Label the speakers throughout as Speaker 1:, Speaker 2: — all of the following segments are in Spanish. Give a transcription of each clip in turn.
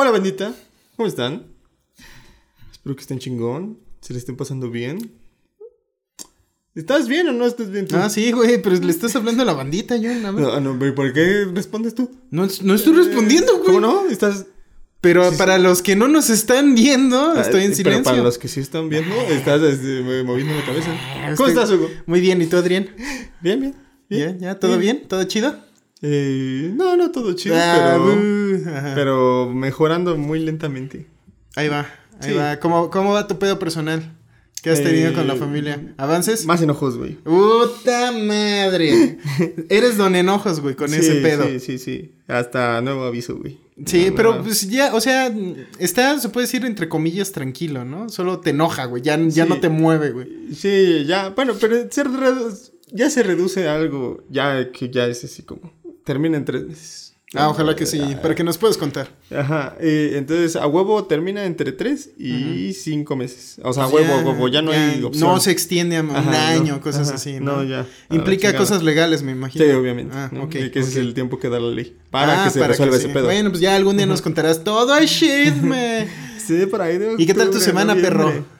Speaker 1: Hola, bandita. ¿Cómo están? Espero que estén chingón. Se le estén pasando bien. ¿Estás bien o no estás bien tú?
Speaker 2: Ah, sí, güey, pero le estás hablando a la bandita, yo. No,
Speaker 1: no, no, pero ¿por qué respondes tú?
Speaker 2: No, no estoy respondiendo, güey.
Speaker 1: ¿Cómo no? Estás...
Speaker 2: Pero para los que no nos están viendo,
Speaker 1: Ah,
Speaker 2: estoy en
Speaker 1: Pero
Speaker 2: silencio.
Speaker 1: para los que sí están viendo, estás este, moviendo la cabeza.
Speaker 2: Ah,
Speaker 1: ¿Cómo
Speaker 2: estoy-
Speaker 1: estás, Hugo?
Speaker 2: Muy bien, ¿y tú, Adrián?
Speaker 1: Bien, bien.
Speaker 2: ¿Ya? ¿Ya? ¿Todo bien? ¿Todo chido?
Speaker 1: Eh, no, no todo chido,
Speaker 2: Ah,
Speaker 1: pero,
Speaker 2: ajá.
Speaker 1: pero mejorando muy lentamente.
Speaker 2: Ahí va, ahí
Speaker 1: Sí.
Speaker 2: va. ¿Cómo, ¿Cómo va tu pedo personal? ¿Qué has tenido
Speaker 1: Eh,
Speaker 2: con la familia? ¿Avances?
Speaker 1: Más enojos, güey.
Speaker 2: ¡Puta madre! Eres don enojos, güey, con
Speaker 1: Sí,
Speaker 2: ese pedo.
Speaker 1: Sí, sí, sí. Hasta nuevo aviso, güey.
Speaker 2: Sí,
Speaker 1: No,
Speaker 2: pero
Speaker 1: no.
Speaker 2: pues ya, o sea, está, se puede decir entre comillas, tranquilo, ¿no? Solo te enoja, güey, ya, ya
Speaker 1: Sí.
Speaker 2: no te mueve, güey.
Speaker 1: Sí, ya, bueno, pero se ya se reduce a algo, ya que ya es así como, termina en tres meses.
Speaker 2: Ah, ojalá que sí, para que nos puedas contar.
Speaker 1: Ajá, eh, entonces a huevo termina entre tres y cinco meses. O sea, a huevo, a huevo, ya no hay opción.
Speaker 2: No se extiende a un
Speaker 1: Ajá,
Speaker 2: año,
Speaker 1: no,
Speaker 2: cosas
Speaker 1: ajá,
Speaker 2: así, ¿no?
Speaker 1: no, ya,
Speaker 2: Implica cosas legales, me imagino.
Speaker 1: Sí, obviamente.
Speaker 2: Ah,
Speaker 1: ¿no?
Speaker 2: ok.
Speaker 1: Y que ese es el tiempo que da la ley. Para
Speaker 2: Ah,
Speaker 1: que se
Speaker 2: para
Speaker 1: resuelva
Speaker 2: que
Speaker 1: ese
Speaker 2: sí.
Speaker 1: pedo.
Speaker 2: Bueno, pues ya algún día nos contarás todo el chisme.
Speaker 1: Sí, por ahí de
Speaker 2: ¿Y qué tal tu semana,
Speaker 1: noviembre.
Speaker 2: perro?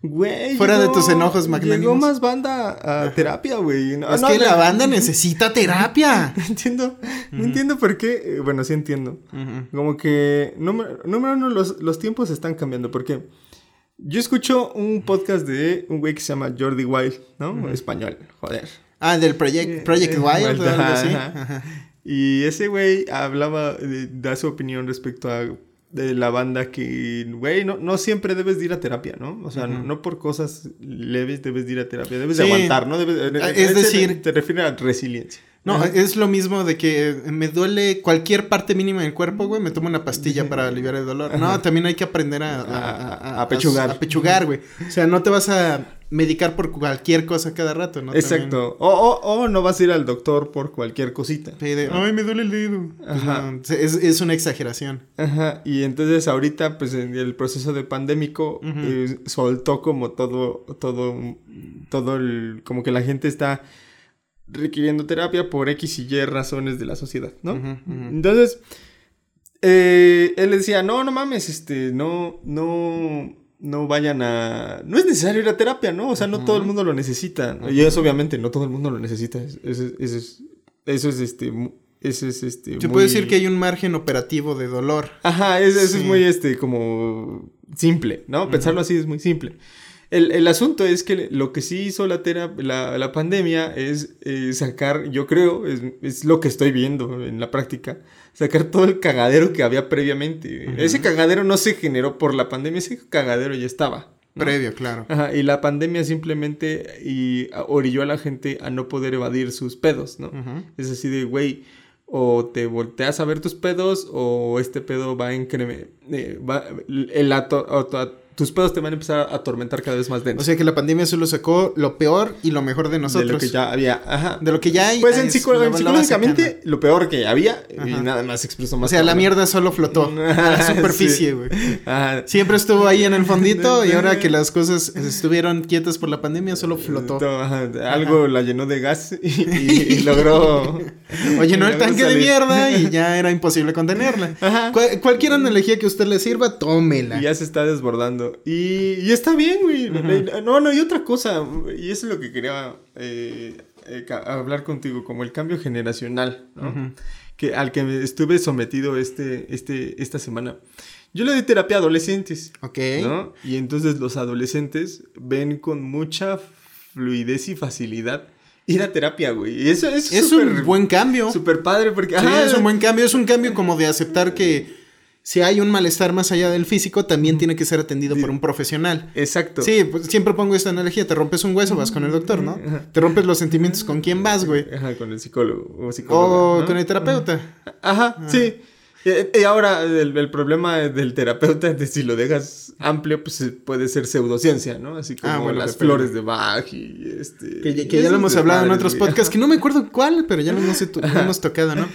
Speaker 1: Güey.
Speaker 2: Fuera de tus enojos magnánimos.
Speaker 1: Llegó más banda a terapia, güey. No,
Speaker 2: es
Speaker 1: no,
Speaker 2: que
Speaker 1: no,
Speaker 2: la banda necesita terapia.
Speaker 1: No entiendo. No entiendo por qué. eh, Bueno, sí entiendo. Como que. Número, número uno, los, los tiempos están cambiando. Porque yo escucho un podcast de un güey que se llama Jordi Wild, ¿no? Español, joder.
Speaker 2: Ah, del Project, Project
Speaker 1: Eh,
Speaker 2: Wild o algo
Speaker 1: ajá,
Speaker 2: así.
Speaker 1: ajá.
Speaker 2: Ajá.
Speaker 1: Y ese güey hablaba, de- da su opinión respecto a de la banda que, güey, no, no siempre debes de ir a terapia, ¿no? O sea, no, no por cosas leves debes de ir a terapia, debes de aguantar, ¿no? Debes,
Speaker 2: es decir-
Speaker 1: Te refiere a resiliencia.
Speaker 2: No, es lo mismo de que me duele cualquier parte mínima del cuerpo, güey, me tomo una pastilla para aliviar el dolor. No, también hay que aprender a, a,
Speaker 1: A- a pechugar.
Speaker 2: A, pechugar, güey. O sea, no te vas a medicar por cualquier cosa cada rato, ¿no?
Speaker 1: Exacto. O, o, o no vas a ir al doctor por cualquier cosita.
Speaker 2: De, Ay, me duele el dedo. Pues
Speaker 1: Ajá.
Speaker 2: no, es, es una exageración.
Speaker 1: Ajá, y entonces ahorita, pues en el proceso de pandémico, eh, soltó como todo, todo, todo el, como que la gente está requiriendo terapia por X y Y razones de la sociedad, ¿no? Entonces, eh, él decía, no, no mames, este, no, no, no vayan a, no es necesario ir a terapia, ¿no? O sea, no todo el mundo lo necesita. Y eso obviamente, no todo el mundo lo necesita. Eso, es- eso es, eso es, este, eso es, este,
Speaker 2: Se
Speaker 1: muy-
Speaker 2: puede decir que hay un margen operativo de dolor.
Speaker 1: Ajá, es- eso
Speaker 2: Sí.
Speaker 1: es muy, este, como simple, ¿no? Pensarlo así es muy simple. El, el asunto es que lo que sí hizo la, tera- la, la pandemia es eh, sacar, yo creo, es, es lo que estoy viendo en la práctica, sacar todo el cagadero que había previamente. Ese cagadero no se generó por la pandemia, ese cagadero ya estaba. ¿no?
Speaker 2: Previo, claro.
Speaker 1: Ajá, y la pandemia simplemente y, orilló a la gente a no poder evadir sus pedos, ¿no? Es así de, güey, o te volteas a ver tus pedos o este pedo va a incrementar, el ato- auto- tus pedos te van a empezar a atormentar cada vez más
Speaker 2: O
Speaker 1: denso.
Speaker 2: sea que la pandemia solo sacó lo peor y lo mejor de nosotros.
Speaker 1: de lo que ya había, ajá.
Speaker 2: De lo que ya hay.
Speaker 1: Pues en
Speaker 2: va
Speaker 1: psicológicamente lo peor que había y nada más expresó más.
Speaker 2: O sea, la mierda solo flotó a la superficie,
Speaker 1: Sí.
Speaker 2: güey.
Speaker 1: Ajá.
Speaker 2: Siempre estuvo ahí en el fondito y ahora que las cosas estuvieron quietas por la pandemia, solo flotó.
Speaker 1: Ajá, Algo la llenó de gas y, y- y logró.
Speaker 2: O llenó el tanque de mierda y ya era imposible contenerla.
Speaker 1: Ajá.
Speaker 2: Cual- cualquier analogía que a usted le sirva, tómela.
Speaker 1: Y ya se está desbordando. Y, y está bien, güey. No, no, y otra cosa. Y eso es lo que quería eh, eh, hablar contigo, como el cambio generacional, ¿no?
Speaker 2: Ujú.
Speaker 1: que, al que me estuve sometido este, este, esta semana. Yo le doy terapia a adolescentes,
Speaker 2: Ok.
Speaker 1: ¿no? Y entonces los adolescentes ven con mucha fluidez y facilidad ir a terapia, güey. Y eso es
Speaker 2: Es
Speaker 1: súper-
Speaker 2: un buen cambio.
Speaker 1: Súper padre porque...
Speaker 2: Sí,
Speaker 1: ajá,
Speaker 2: es un buen cambio. Es un cambio como de aceptar que si hay un malestar más allá del físico, también tiene que ser atendido por un profesional.
Speaker 1: Exacto.
Speaker 2: Sí, pues siempre pongo esta analogía. Te rompes un hueso, vas con el doctor, ¿no? Te rompes los sentimientos, ¿con quién vas, güey?
Speaker 1: Ajá, con el psicólogo o psicóloga,
Speaker 2: O
Speaker 1: ¿no?
Speaker 2: con el terapeuta.
Speaker 1: Ajá, sí. Y, ahora el, el problema del terapeuta es de si lo dejas amplio, pues eh, puede ser pseudociencia, ¿no? Así como
Speaker 2: Ah, bueno,
Speaker 1: las flores de Bach y este...
Speaker 2: Que, que ya lo hemos hablado en otros podcasts, que no me acuerdo cuál, pero ya lo hemos, lo hemos tocado, ¿no?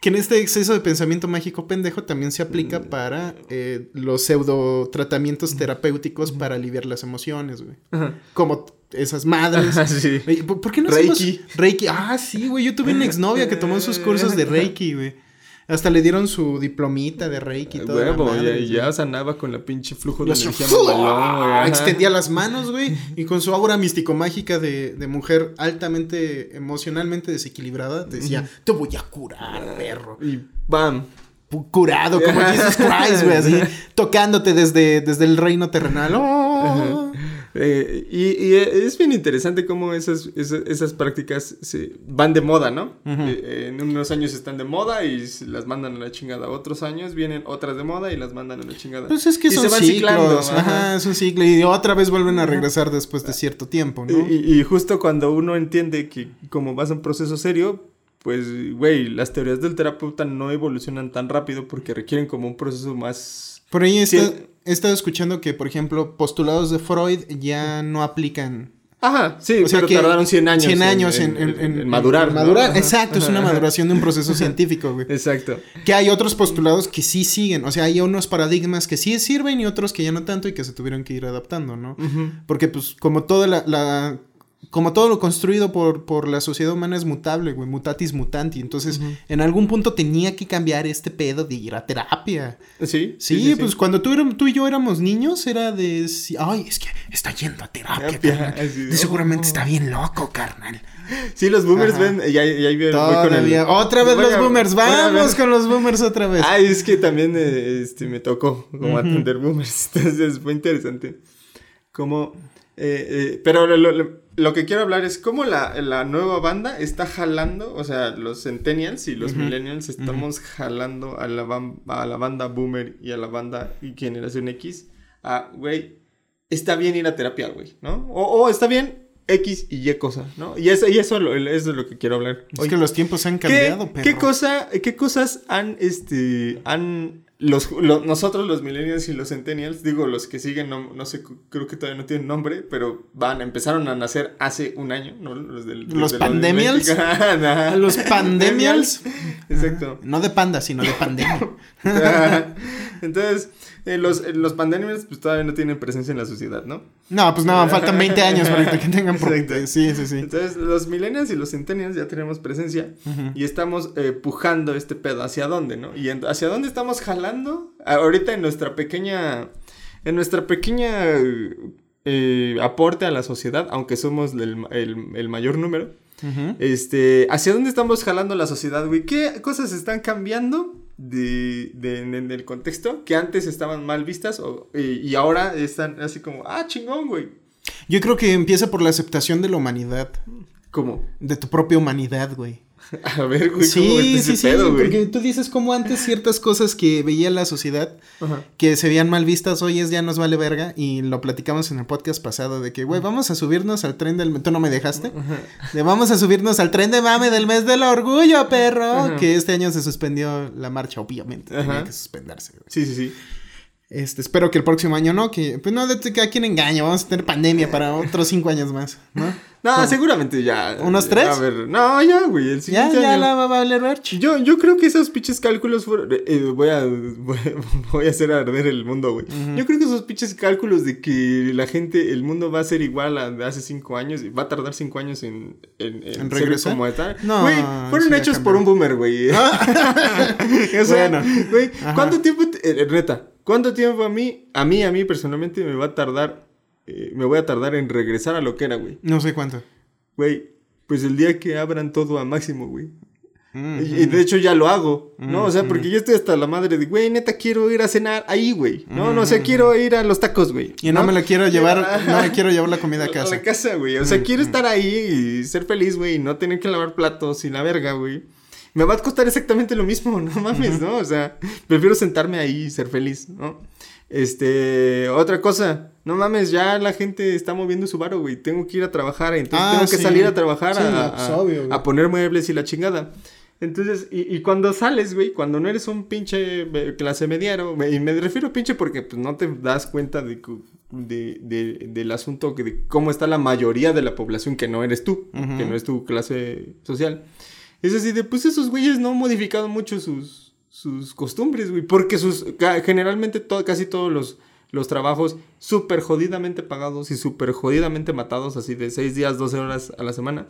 Speaker 2: Que en este exceso de pensamiento mágico pendejo también se aplica
Speaker 1: Mm.
Speaker 2: para eh, los pseudo tratamientos terapéuticos para aliviar las emociones, güey.
Speaker 1: Ajá.
Speaker 2: Como esas madres.
Speaker 1: Ajá, sí.
Speaker 2: ¿Por, por qué no
Speaker 1: Reiki.
Speaker 2: hacemos Reiki? Ah, sí, güey. Yo tuve una exnovia que tomó sus cursos de Reiki, güey. Hasta le dieron su diplomita de Reiki y todo.
Speaker 1: Huevo, ya, ya sanaba con la pinche flujo de energía ajá.
Speaker 2: Extendía las manos, güey. Y con su aura místico-mágica de, de mujer altamente emocionalmente desequilibrada, decía: Te voy a curar, perro.
Speaker 1: Y bam.
Speaker 2: Curado, como Jesus Christ, güey, así, tocándote desde, desde el reino terrenal. ¡Oh!
Speaker 1: Eh, y, y es bien interesante cómo esas, esas, esas prácticas se van de moda, ¿no? Eh, en unos años están de moda y las mandan a la chingada. Otros años vienen otras de moda y las mandan a la chingada.
Speaker 2: Pues es que
Speaker 1: Y
Speaker 2: son
Speaker 1: se van
Speaker 2: ciclos.
Speaker 1: ciclando,
Speaker 2: ajá.
Speaker 1: ajá.
Speaker 2: es un ciclo. Y otra vez vuelven a regresar después de cierto tiempo, ¿no?
Speaker 1: Y, y justo cuando uno entiende que como vas a un proceso serio, pues, güey, las teorías del terapeuta no evolucionan tan rápido porque requieren como un proceso más...
Speaker 2: Por ahí está-. He estado escuchando que, por ejemplo, postulados de Freud ya no aplican.
Speaker 1: Ajá, sí,
Speaker 2: O sea
Speaker 1: pero
Speaker 2: que
Speaker 1: tardaron 100 años,
Speaker 2: 100 años en, en- en-
Speaker 1: en madurar.
Speaker 2: madurar.
Speaker 1: Ajá.
Speaker 2: Exacto, es una maduración de un proceso científico, güey.
Speaker 1: Exacto.
Speaker 2: Que hay otros postulados que sí siguen. O sea, hay unos paradigmas que sí sirven y otros que ya no tanto y que se tuvieron que ir adaptando, ¿no? Porque, pues, como toda la. la- como todo lo construido por, por la sociedad humana es mutable, güey, mutatis mutanti. Entonces, en algún punto tenía que cambiar este pedo de ir a terapia.
Speaker 1: Sí,
Speaker 2: Sí, pues cuando tú, eram- tú y yo éramos niños era de... Ay, es que está yendo a terapia,
Speaker 1: Terapia,
Speaker 2: Y seguramente
Speaker 1: oh.
Speaker 2: está bien loco, carnal.
Speaker 1: Sí, los boomers
Speaker 2: Ajá.
Speaker 1: ven, ya, ya, voy con el-.
Speaker 2: Otra vez los boomers. Vamos con los boomers otra vez.
Speaker 1: Ay, es que también eh, este, me tocó como
Speaker 2: Ujú.
Speaker 1: atender boomers. Entonces fue interesante. Como. eh, eh, pero lo, lo- lo que quiero hablar es cómo la, la nueva banda está jalando, o sea, los Centennials y los. Millennials estamos jalando a la, a la banda Boomer y a la banda y Generación X a, güey, está bien ir a terapia, güey, ¿no? O, o está bien X y Y cosa, ¿no? Y eso, y eso, lo- eso es lo que quiero hablar.
Speaker 2: es que los tiempos han
Speaker 1: ¿Qué,
Speaker 2: cambiado, perro.
Speaker 1: qué cosa, ¿Qué cosas han, este, han, los, lo- nosotros los millennials y los centennials, digo, los que siguen, no, no sé, creo que todavía no tienen nombre, pero van, empezaron a nacer hace un año, ¿no? Los del...
Speaker 2: ¿Los pandemials?
Speaker 1: Ajá.
Speaker 2: ¿Los pandemials?
Speaker 1: Exacto.
Speaker 2: No de panda, sino de pandemia.
Speaker 1: Entonces, eh, los, eh, los pandemials, pues todavía no tienen presencia en la sociedad, ¿no?
Speaker 2: No, pues no, faltan 20 años para que tengan... por-
Speaker 1: Exacto.
Speaker 2: Sí, sí, sí.
Speaker 1: Entonces, los millennials y los centennials ya tenemos presencia. Y estamos eh, pujando este pedo. ¿Hacia dónde, no? Y hacia dónde estamos jalando. Ahorita en nuestra pequeña. En nuestra pequeña. eh, aporte a la sociedad, aunque somos el, el- el mayor número. Este. ¿Hacia dónde estamos jalando la sociedad, güey? ¿Qué cosas están cambiando? De, de- en, en el contexto que antes estaban mal vistas o- y, y ahora están así como, ah, chingón, güey.
Speaker 2: Yo creo que empieza por la aceptación de la humanidad.
Speaker 1: ¿Cómo?
Speaker 2: De tu propia humanidad, güey.
Speaker 1: A ver, güey, ¿cómo
Speaker 2: Sí,
Speaker 1: está
Speaker 2: sí,
Speaker 1: ese
Speaker 2: sí,
Speaker 1: pedo, güey?
Speaker 2: porque tú dices como antes ciertas cosas que veía la sociedad
Speaker 1: Ajá.
Speaker 2: que se veían mal vistas, hoy es ya nos vale verga y lo platicamos en el podcast pasado de que, güey, vamos a subirnos al tren del... ¿Tú no me dejaste? De vamos a subirnos al tren de mame del mes del orgullo, perro,
Speaker 1: Ajá.
Speaker 2: que este año se suspendió la marcha, obviamente, tenía
Speaker 1: Ajá.
Speaker 2: que suspenderse, güey.
Speaker 1: Sí, sí, sí.
Speaker 2: Este, espero que el próximo año no, que, pues no, de que a quién engaño, vamos a tener pandemia para otros cinco años más, ¿no?
Speaker 1: No, seguramente ya.
Speaker 2: ¿Unos
Speaker 1: ya,
Speaker 2: tres?
Speaker 1: A ver, no, ya, güey. El
Speaker 2: Ya,
Speaker 1: siguiente
Speaker 2: ya
Speaker 1: año.
Speaker 2: la va a valer verch.
Speaker 1: Yo, yo creo que esos pinches cálculos fueron. eh, voy, a, voy, a- voy a hacer arder el mundo, güey. Yo creo que esos pinches cálculos de que la gente, el mundo va a ser igual a de hace cinco años y va a tardar cinco años en. ¿En,
Speaker 2: ¿En
Speaker 1: ser
Speaker 2: regresar?
Speaker 1: como tal.
Speaker 2: No,
Speaker 1: Güey, fueron
Speaker 2: ya
Speaker 1: hechos por un boomer, güey. o sea,
Speaker 2: Bueno.
Speaker 1: güey. ¿cuánto tiempo. te- eh, neta, ¿cuánto tiempo a mí, a mí, a mí personalmente me va a tardar. eh, me voy a tardar en regresar a lo que era, güey.
Speaker 2: No sé cuánto.
Speaker 1: Güey, pues el día que abran todo a máximo, güey.
Speaker 2: Mm,
Speaker 1: Y, y de hecho ya lo hago, ¿no? O sea,
Speaker 2: Mm,
Speaker 1: porque yo estoy hasta la madre de, güey, neta quiero ir a cenar ahí, güey. No, no sé, quiero ir a los tacos, güey.
Speaker 2: Y no, me la quiero llevar, no me quiero llevar la comida a
Speaker 1: A
Speaker 2: casa.
Speaker 1: la casa, güey. O sea,
Speaker 2: Mm,
Speaker 1: quiero
Speaker 2: mm.
Speaker 1: estar ahí y ser feliz, güey, y no tener que lavar platos y la verga, güey. Me va a costar exactamente lo mismo, no mames, ¿no? O sea, prefiero sentarme ahí y ser feliz, ¿no? Este, otra cosa, no mames, ya la gente está moviendo su varo, güey. Tengo que ir a trabajar, entonces
Speaker 2: Ah,
Speaker 1: tengo que salir a trabajar
Speaker 2: Sí,
Speaker 1: a,
Speaker 2: no, pues,
Speaker 1: a-
Speaker 2: obvio, güey.
Speaker 1: a poner muebles y la chingada. Entonces, y, y cuando sales, güey, cuando no eres un pinche eh, clase mediano, me- y me refiero a pinche porque pues, no te das cuenta de, de- de- del asunto, que de cómo está la mayoría de la población que no eres tú, que no es tu clase social. Es así de, pues esos güeyes no han modificado mucho sus, sus costumbres, güey, porque sus, generalmente to- casi todos los, los trabajos súper jodidamente pagados y súper jodidamente matados, así de 6 días, 12 horas a la semana,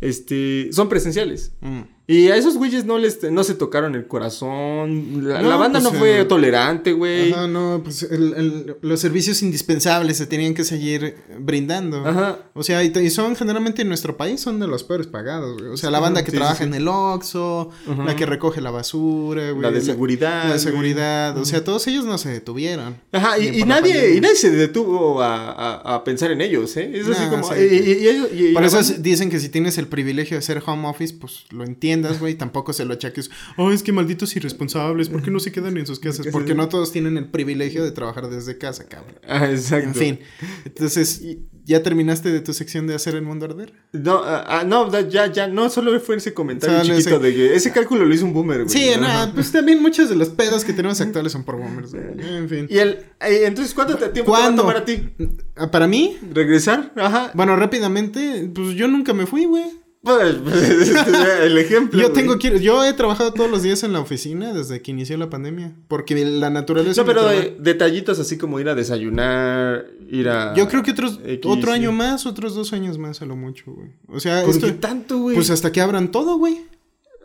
Speaker 1: este, son presenciales.
Speaker 2: Mm.
Speaker 1: Y a esos güeyes no les no se tocaron el corazón. La,
Speaker 2: No,
Speaker 1: la banda
Speaker 2: pues,
Speaker 1: no fue
Speaker 2: eh,
Speaker 1: tolerante, güey.
Speaker 2: Ajá, no, pues el- el- los servicios indispensables se tenían que seguir brindando.
Speaker 1: Ajá.
Speaker 2: O sea, y, y son generalmente en nuestro país son de los peores pagados, güey. O sea, la banda que
Speaker 1: sí,
Speaker 2: trabaja
Speaker 1: sí.
Speaker 2: en el Oxxo,
Speaker 1: Ajá.
Speaker 2: la que recoge la basura, güey.
Speaker 1: La de seguridad,
Speaker 2: La de
Speaker 1: güey.
Speaker 2: seguridad. O sea, todos ellos no se detuvieron.
Speaker 1: Ajá, y, y nadie, y nadie se detuvo a, a- a pensar en ellos, ¿eh? Es así
Speaker 2: No,
Speaker 1: como. y- ellos-
Speaker 2: Por eso
Speaker 1: banda-
Speaker 2: dicen que si tienes el privilegio de ser home office, pues lo entiendas, güey. Tampoco se lo achaques. Oh, es que malditos irresponsables. ¿Por qué no se quedan en sus casas? Porque no todos tienen el privilegio de trabajar desde casa, cabrón.
Speaker 1: Ah, exacto.
Speaker 2: En fin. Entonces, ¿ya terminaste de tu sección de hacer el mundo arder?
Speaker 1: No, ah, ah, no, ya, ya, no, solo fue ese comentario
Speaker 2: Solo
Speaker 1: chiquito
Speaker 2: ese-
Speaker 1: de que ese cálculo lo hizo un boomer, güey.
Speaker 2: Sí, no, pues también muchos de los pedos que tenemos actuales son por boomers, güey. En fin.
Speaker 1: Y el, eh, entonces, ¿cuánto tiempo
Speaker 2: ¿Cuándo?
Speaker 1: te va a tomar a ti?
Speaker 2: Para mí,
Speaker 1: ¿Regresar? Ajá.
Speaker 2: bueno, rápidamente, pues yo nunca me fui, güey.
Speaker 1: Pues, pues, este, el ejemplo.
Speaker 2: Yo tengo que ir- yo he trabajado todos los días en la oficina desde que inició la pandemia, porque la naturaleza
Speaker 1: No, pero de- detallitos así como ir a desayunar, ir a.
Speaker 2: Yo creo que otros
Speaker 1: X,
Speaker 2: otro
Speaker 1: sí.
Speaker 2: año más, otros dos años más a lo mucho, güey. O sea,
Speaker 1: ¿Por
Speaker 2: esto-
Speaker 1: qué tanto, güey?
Speaker 2: pues hasta que abran todo, güey.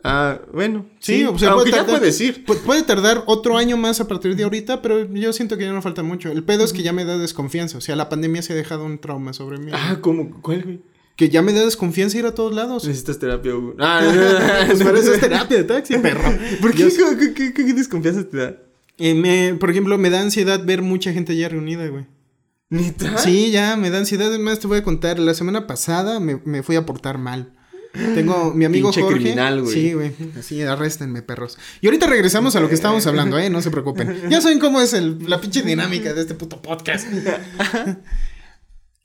Speaker 1: Ah, bueno.
Speaker 2: Sí,
Speaker 1: Sí,
Speaker 2: o sea,
Speaker 1: aunque
Speaker 2: puede
Speaker 1: ya
Speaker 2: tardar-
Speaker 1: puedes ir.
Speaker 2: pu- puede tardar otro año más a partir de ahorita, pero yo siento que ya no falta mucho. El pedo es que ya me da desconfianza. O sea, la pandemia se ha dejado un trauma sobre mí.
Speaker 1: Ah, ¿cómo? ¿Cuál, güey?
Speaker 2: Que ya me da desconfianza ir a todos lados.
Speaker 1: Necesitas terapia, güey. Ah,
Speaker 2: Pues para eso es terapia de taxi, perro.
Speaker 1: ¿Por qué? ¿Qué, qué, qué- desconfianza te da?
Speaker 2: Eh, me- por ejemplo, me da ansiedad ver mucha gente ya reunida, güey.
Speaker 1: ¿Neta?
Speaker 2: Sí, ya, me da ansiedad. Además, te voy a contar. La semana pasada me, me fui a portar mal. Tengo mi amigo
Speaker 1: Pinche
Speaker 2: Jorge.
Speaker 1: criminal, güey.
Speaker 2: Sí, güey. Así, arréstenme, perros. Y ahorita regresamos a lo que estábamos hablando, ¿eh? No se preocupen. Ya saben cómo es el- la pinche dinámica de este puto podcast.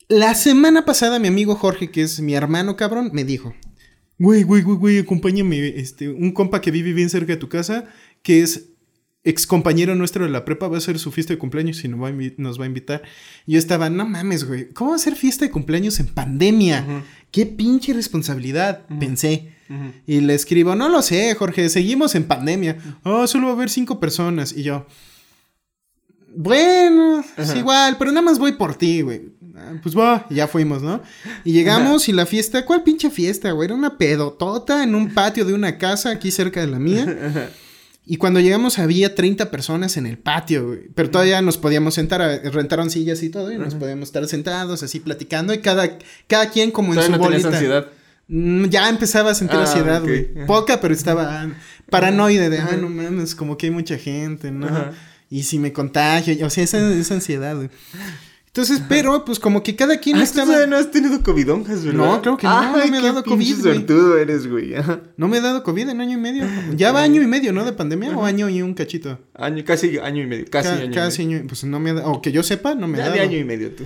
Speaker 2: La semana pasada, mi amigo Jorge, que es mi hermano cabrón, me dijo: Güey, güey, güey, güey, acompáñame. Este, un compa que vive bien cerca de tu casa, que es ex compañero nuestro de la prepa, va a hacer su fiesta de cumpleaños y nos va a, invi- nos va a invitar. Yo estaba, no mames, güey, ¿cómo va a hacer fiesta de cumpleaños en pandemia? Qué pinche responsabilidad, pensé. Y le escribo, no lo sé, Jorge, seguimos en pandemia. Oh, solo va a haber cinco personas. Y yo, bueno, es igual, pero nada más voy por ti, güey. Ah, Pues va, ya fuimos, ¿no? Y llegamos y la fiesta, ¿cuál pinche fiesta, güey? Era una pedotota en un patio de una casa aquí cerca de la mía. Y cuando llegamos había 30 personas en el patio, güey. Pero todavía nos podíamos sentar, rentaron sillas y todo, y nos podíamos estar sentados así platicando y cada, cada quien como en su
Speaker 1: no tenías
Speaker 2: bolita.
Speaker 1: ansiedad.
Speaker 2: Mm, Ya empezaba a sentir
Speaker 1: Ah,
Speaker 2: ansiedad, güey. Poca, pero estaba paranoide de, ah, no mames, como que hay mucha gente, ¿no?
Speaker 1: Ajá.
Speaker 2: Y si me contagio, o sea, esa, esa ansiedad, güey. Entonces, pero, pues como que cada quien
Speaker 1: Ah,
Speaker 2: estaba...
Speaker 1: no has tenido covidonjas, ¿verdad?
Speaker 2: No, creo que no, no me ha dado COVID, güey.
Speaker 1: eres, güey. Ajá.
Speaker 2: No me he dado COVID en año y medio. Ya va año y medio, ¿no? De pandemia o año y un cachito.
Speaker 1: Año, casi año y medio. Casi
Speaker 2: Ca-
Speaker 1: año
Speaker 2: casi
Speaker 1: y medio.
Speaker 2: año, pues no me ha dado, o que yo sepa, no me ha
Speaker 1: Ya
Speaker 2: dado.
Speaker 1: de año y medio tú.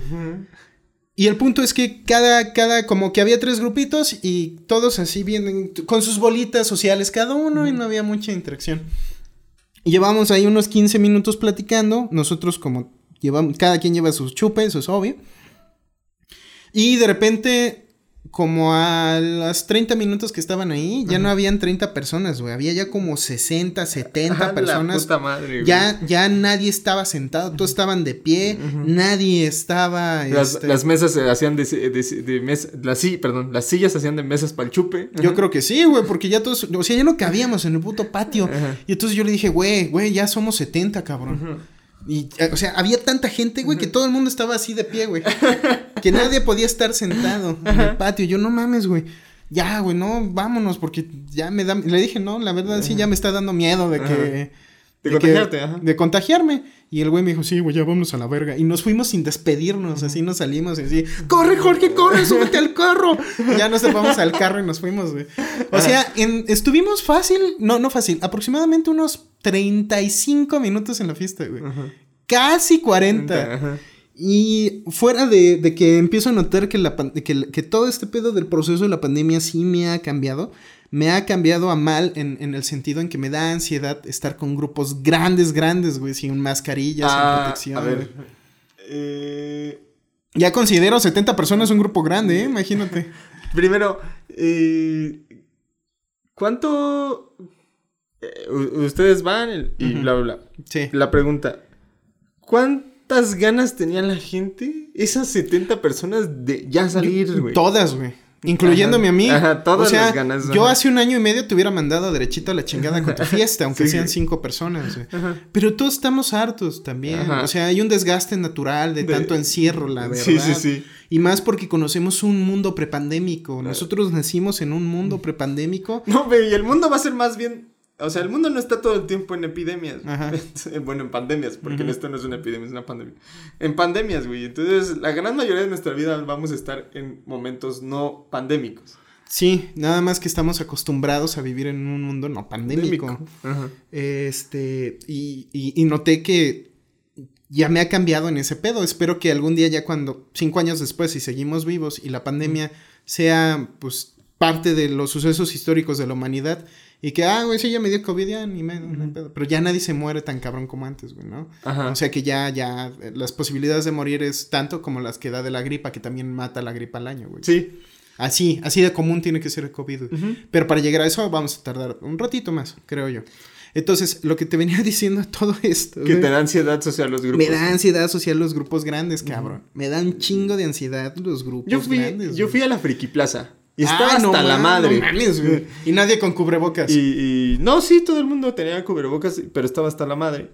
Speaker 2: Y el punto es que cada, cada, como que había tres grupitos y todos así bien, con sus bolitas sociales cada uno y no había mucha interacción. Y llevamos ahí unos 15 minutos platicando, nosotros como llevamos, cada quien lleva sus chupes, eso es obvio. Y de repente, como a las 30 minutos que estaban ahí, ya no habían 30 personas, güey, había ya como 60, 70
Speaker 1: Ah, la
Speaker 2: personas.
Speaker 1: puta madre, güey.
Speaker 2: Ya, ya nadie estaba sentado, todos estaban de pie, nadie estaba.
Speaker 1: Las,
Speaker 2: este,
Speaker 1: las mesas se hacían de, de, de mes- las, sí, perdón, las sillas se hacían de mesas para el chupe.
Speaker 2: Yo creo que sí, güey, porque ya todos, o sea, ya no cabíamos en el puto patio. Y entonces yo le dije, güey, güey, ya somos 70, cabrón. Y, eh, o sea, había tanta gente, güey, que todo el mundo estaba así de pie, güey. que nadie podía estar sentado en el patio. Yo, no mames, güey. Ya, güey, no, vámonos, porque ya me da. Le dije, no, la verdad sí, ya me está dando miedo de que.
Speaker 1: De contagiarte, ajá.
Speaker 2: De contagiarme. Y el güey me dijo, sí, güey, ya vámonos a la verga. Y nos fuimos sin despedirnos, así nos salimos y así, corre, Jorge, corre, súbete al carro. ya nos tapamos al carro y nos fuimos, güey. O sea, en- estuvimos fácil, no, no fácil, aproximadamente unos 35 minutos en la fiesta, güey. Casi 40.
Speaker 1: Ajá.
Speaker 2: Y fuera de, de que empiezo a notar que, la, que, que todo este pedo del proceso de la pandemia sí me ha cambiado, me ha cambiado a mal en, en el sentido en que me da ansiedad estar con grupos grandes, grandes, güey, sin mascarillas, sin
Speaker 1: Ah,
Speaker 2: protección.
Speaker 1: a ver. Eh,
Speaker 2: Ya considero 70 personas un grupo grande, ¿eh? Imagínate.
Speaker 1: primero, eh, ¿cuánto eh, ustedes van y bla, bla, bla?
Speaker 2: Sí.
Speaker 1: La pregunta, ¿cuántas ganas tenía la gente, esas 70 personas, de ya salir, güey?
Speaker 2: Todas, güey. Incluyéndome a mí.
Speaker 1: Ajá, todas
Speaker 2: o sea,
Speaker 1: las ganas.
Speaker 2: Yo
Speaker 1: ajá.
Speaker 2: hace un año y medio te hubiera mandado derechito a la chingada con tu fiesta, aunque
Speaker 1: Sí.
Speaker 2: sean cinco personas. güey.
Speaker 1: Ajá.
Speaker 2: Pero todos estamos hartos también.
Speaker 1: Ajá.
Speaker 2: O sea, hay un desgaste natural de,
Speaker 1: De-
Speaker 2: tanto encierro, la verdad.
Speaker 1: Sí, sí, sí.
Speaker 2: Y más porque conocemos un mundo prepandémico. Nosotros nacimos en un mundo prepandémico.
Speaker 1: No, güey, y el mundo va a ser más bien. O sea, el mundo no está todo el tiempo en epidemias.
Speaker 2: Ajá.
Speaker 1: bueno, en pandemias, porque
Speaker 2: Ujú.
Speaker 1: esto no es una epidemia, es una pandemia. En pandemias, güey. Entonces, la gran mayoría de nuestra vida vamos a estar en momentos no pandémicos.
Speaker 2: Sí, nada más que estamos acostumbrados a vivir en un mundo no pandémico.
Speaker 1: Ajá.
Speaker 2: Este, y, y- y noté que ya me ha cambiado en ese pedo. Espero que algún día, ya cuando, cinco años después, si seguimos vivos y la pandemia sea, pues, parte de los sucesos históricos de la humanidad, y que, ah, güey, sí, ya me dio COVID, ya ni me, no hay pedo. Pero ya nadie se muere tan cabrón como antes, güey, ¿no?
Speaker 1: Ajá.
Speaker 2: O sea que ya, ya, eh, las posibilidades de morir es tanto como las que da de la gripa, que también mata la gripa al año, güey.
Speaker 1: sí.
Speaker 2: Así, así de común tiene que ser el COVID. Pero para llegar a eso vamos a tardar un ratito más, creo yo. Entonces, lo que te venía diciendo todo esto.
Speaker 1: Que
Speaker 2: güey,
Speaker 1: te da ansiedad social los grupos.
Speaker 2: me da ansiedad social los grupos grandes, cabrón. Me da un chingo de ansiedad los grupos
Speaker 1: Yo fui,
Speaker 2: grandes.
Speaker 1: yo
Speaker 2: güey.
Speaker 1: fui a la Friki Plaza. Y
Speaker 2: Ah,
Speaker 1: estaba hasta
Speaker 2: no
Speaker 1: la
Speaker 2: ma-
Speaker 1: madre.
Speaker 2: no mames, güey. Y nadie con cubrebocas.
Speaker 1: Y, y- no, sí, todo el mundo tenía cubrebocas, pero estaba hasta la madre.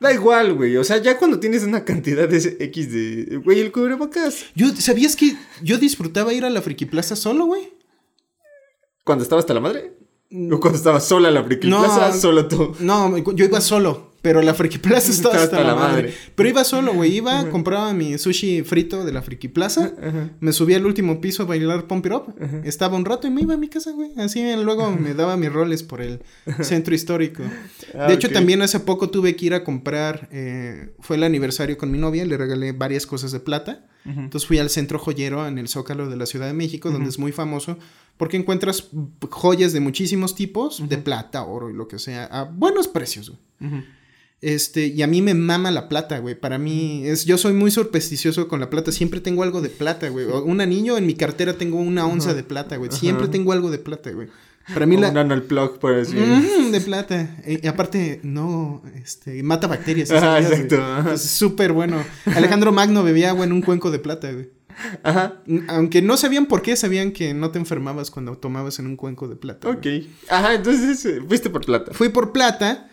Speaker 1: Da igual, güey. O sea, ya cuando tienes una cantidad de X de. Güey, el cubrebocas.
Speaker 2: Yo, ¿sabías que yo disfrutaba ir a la Friki Plaza solo, güey?
Speaker 1: Cuando estaba hasta la madre. O cuando estaba sola la Friki
Speaker 2: No.
Speaker 1: Plaza, solo tú.
Speaker 2: No, yo iba solo, pero la Friki Plaza estaba hasta, la madre. Pero iba solo, güey. Iba, compraba mi sushi frito de la Friki Plaza. Me subí al último piso a bailar Pump It Up. Estaba un rato y me iba a mi casa, güey. Así luego me daba mis roles por el centro histórico.
Speaker 1: Ah,
Speaker 2: de hecho, también hace poco tuve que ir a comprar. eh, fue el aniversario con mi novia. Le regalé varias cosas de plata. Entonces fui al centro joyero en el Zócalo de la Ciudad de México, donde es muy famoso. Porque encuentras joyas de muchísimos tipos, de plata, oro y lo que sea, a buenos precios, güey. Este, y a mí me mama la plata, güey. Para mí es, yo soy muy supersticioso con la plata. Siempre tengo algo de plata, güey. Un anillo en mi cartera tengo una onza de plata, güey. Siempre
Speaker 1: Ajá.
Speaker 2: tengo algo de plata, güey. Para mí
Speaker 1: O
Speaker 2: la...
Speaker 1: Un anal plug, por decir.
Speaker 2: Mm, de plata. Eh, Y aparte, no, este, mata bacterias. ¿sí
Speaker 1: Ajá,
Speaker 2: sabías, güey?
Speaker 1: exacto.
Speaker 2: Entonces, súper bueno. Alejandro Magno bebía agua en un cuenco de plata, güey.
Speaker 1: Ajá.
Speaker 2: Aunque no sabían por qué, sabían que no te enfermabas cuando tomabas en un cuenco de plata. güey.
Speaker 1: Ok. Ajá, entonces eh, fuiste por plata.
Speaker 2: Fui por plata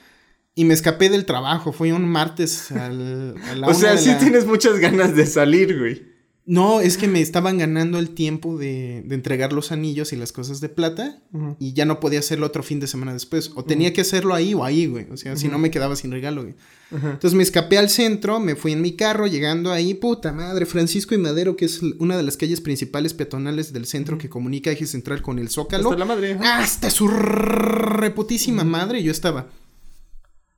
Speaker 2: y me escapé del trabajo. Fui un martes al, a la
Speaker 1: O sea, sí
Speaker 2: la-
Speaker 1: tienes muchas ganas de salir, güey.
Speaker 2: No, es que me estaban ganando el tiempo de, de entregar los anillos y las cosas de plata y ya no podía hacerlo otro fin de semana después. O tenía que hacerlo ahí o ahí, güey. O sea, si no me quedaba sin regalo, güey. Entonces me escapé al centro, me fui en mi carro, llegando ahí, puta madre, Francisco y Madero, que es una de las calles principales peatonales del centro que comunica Eje Central con el Zócalo.
Speaker 1: Hasta la madre.
Speaker 2: Hasta su reputísima madre, yo estaba.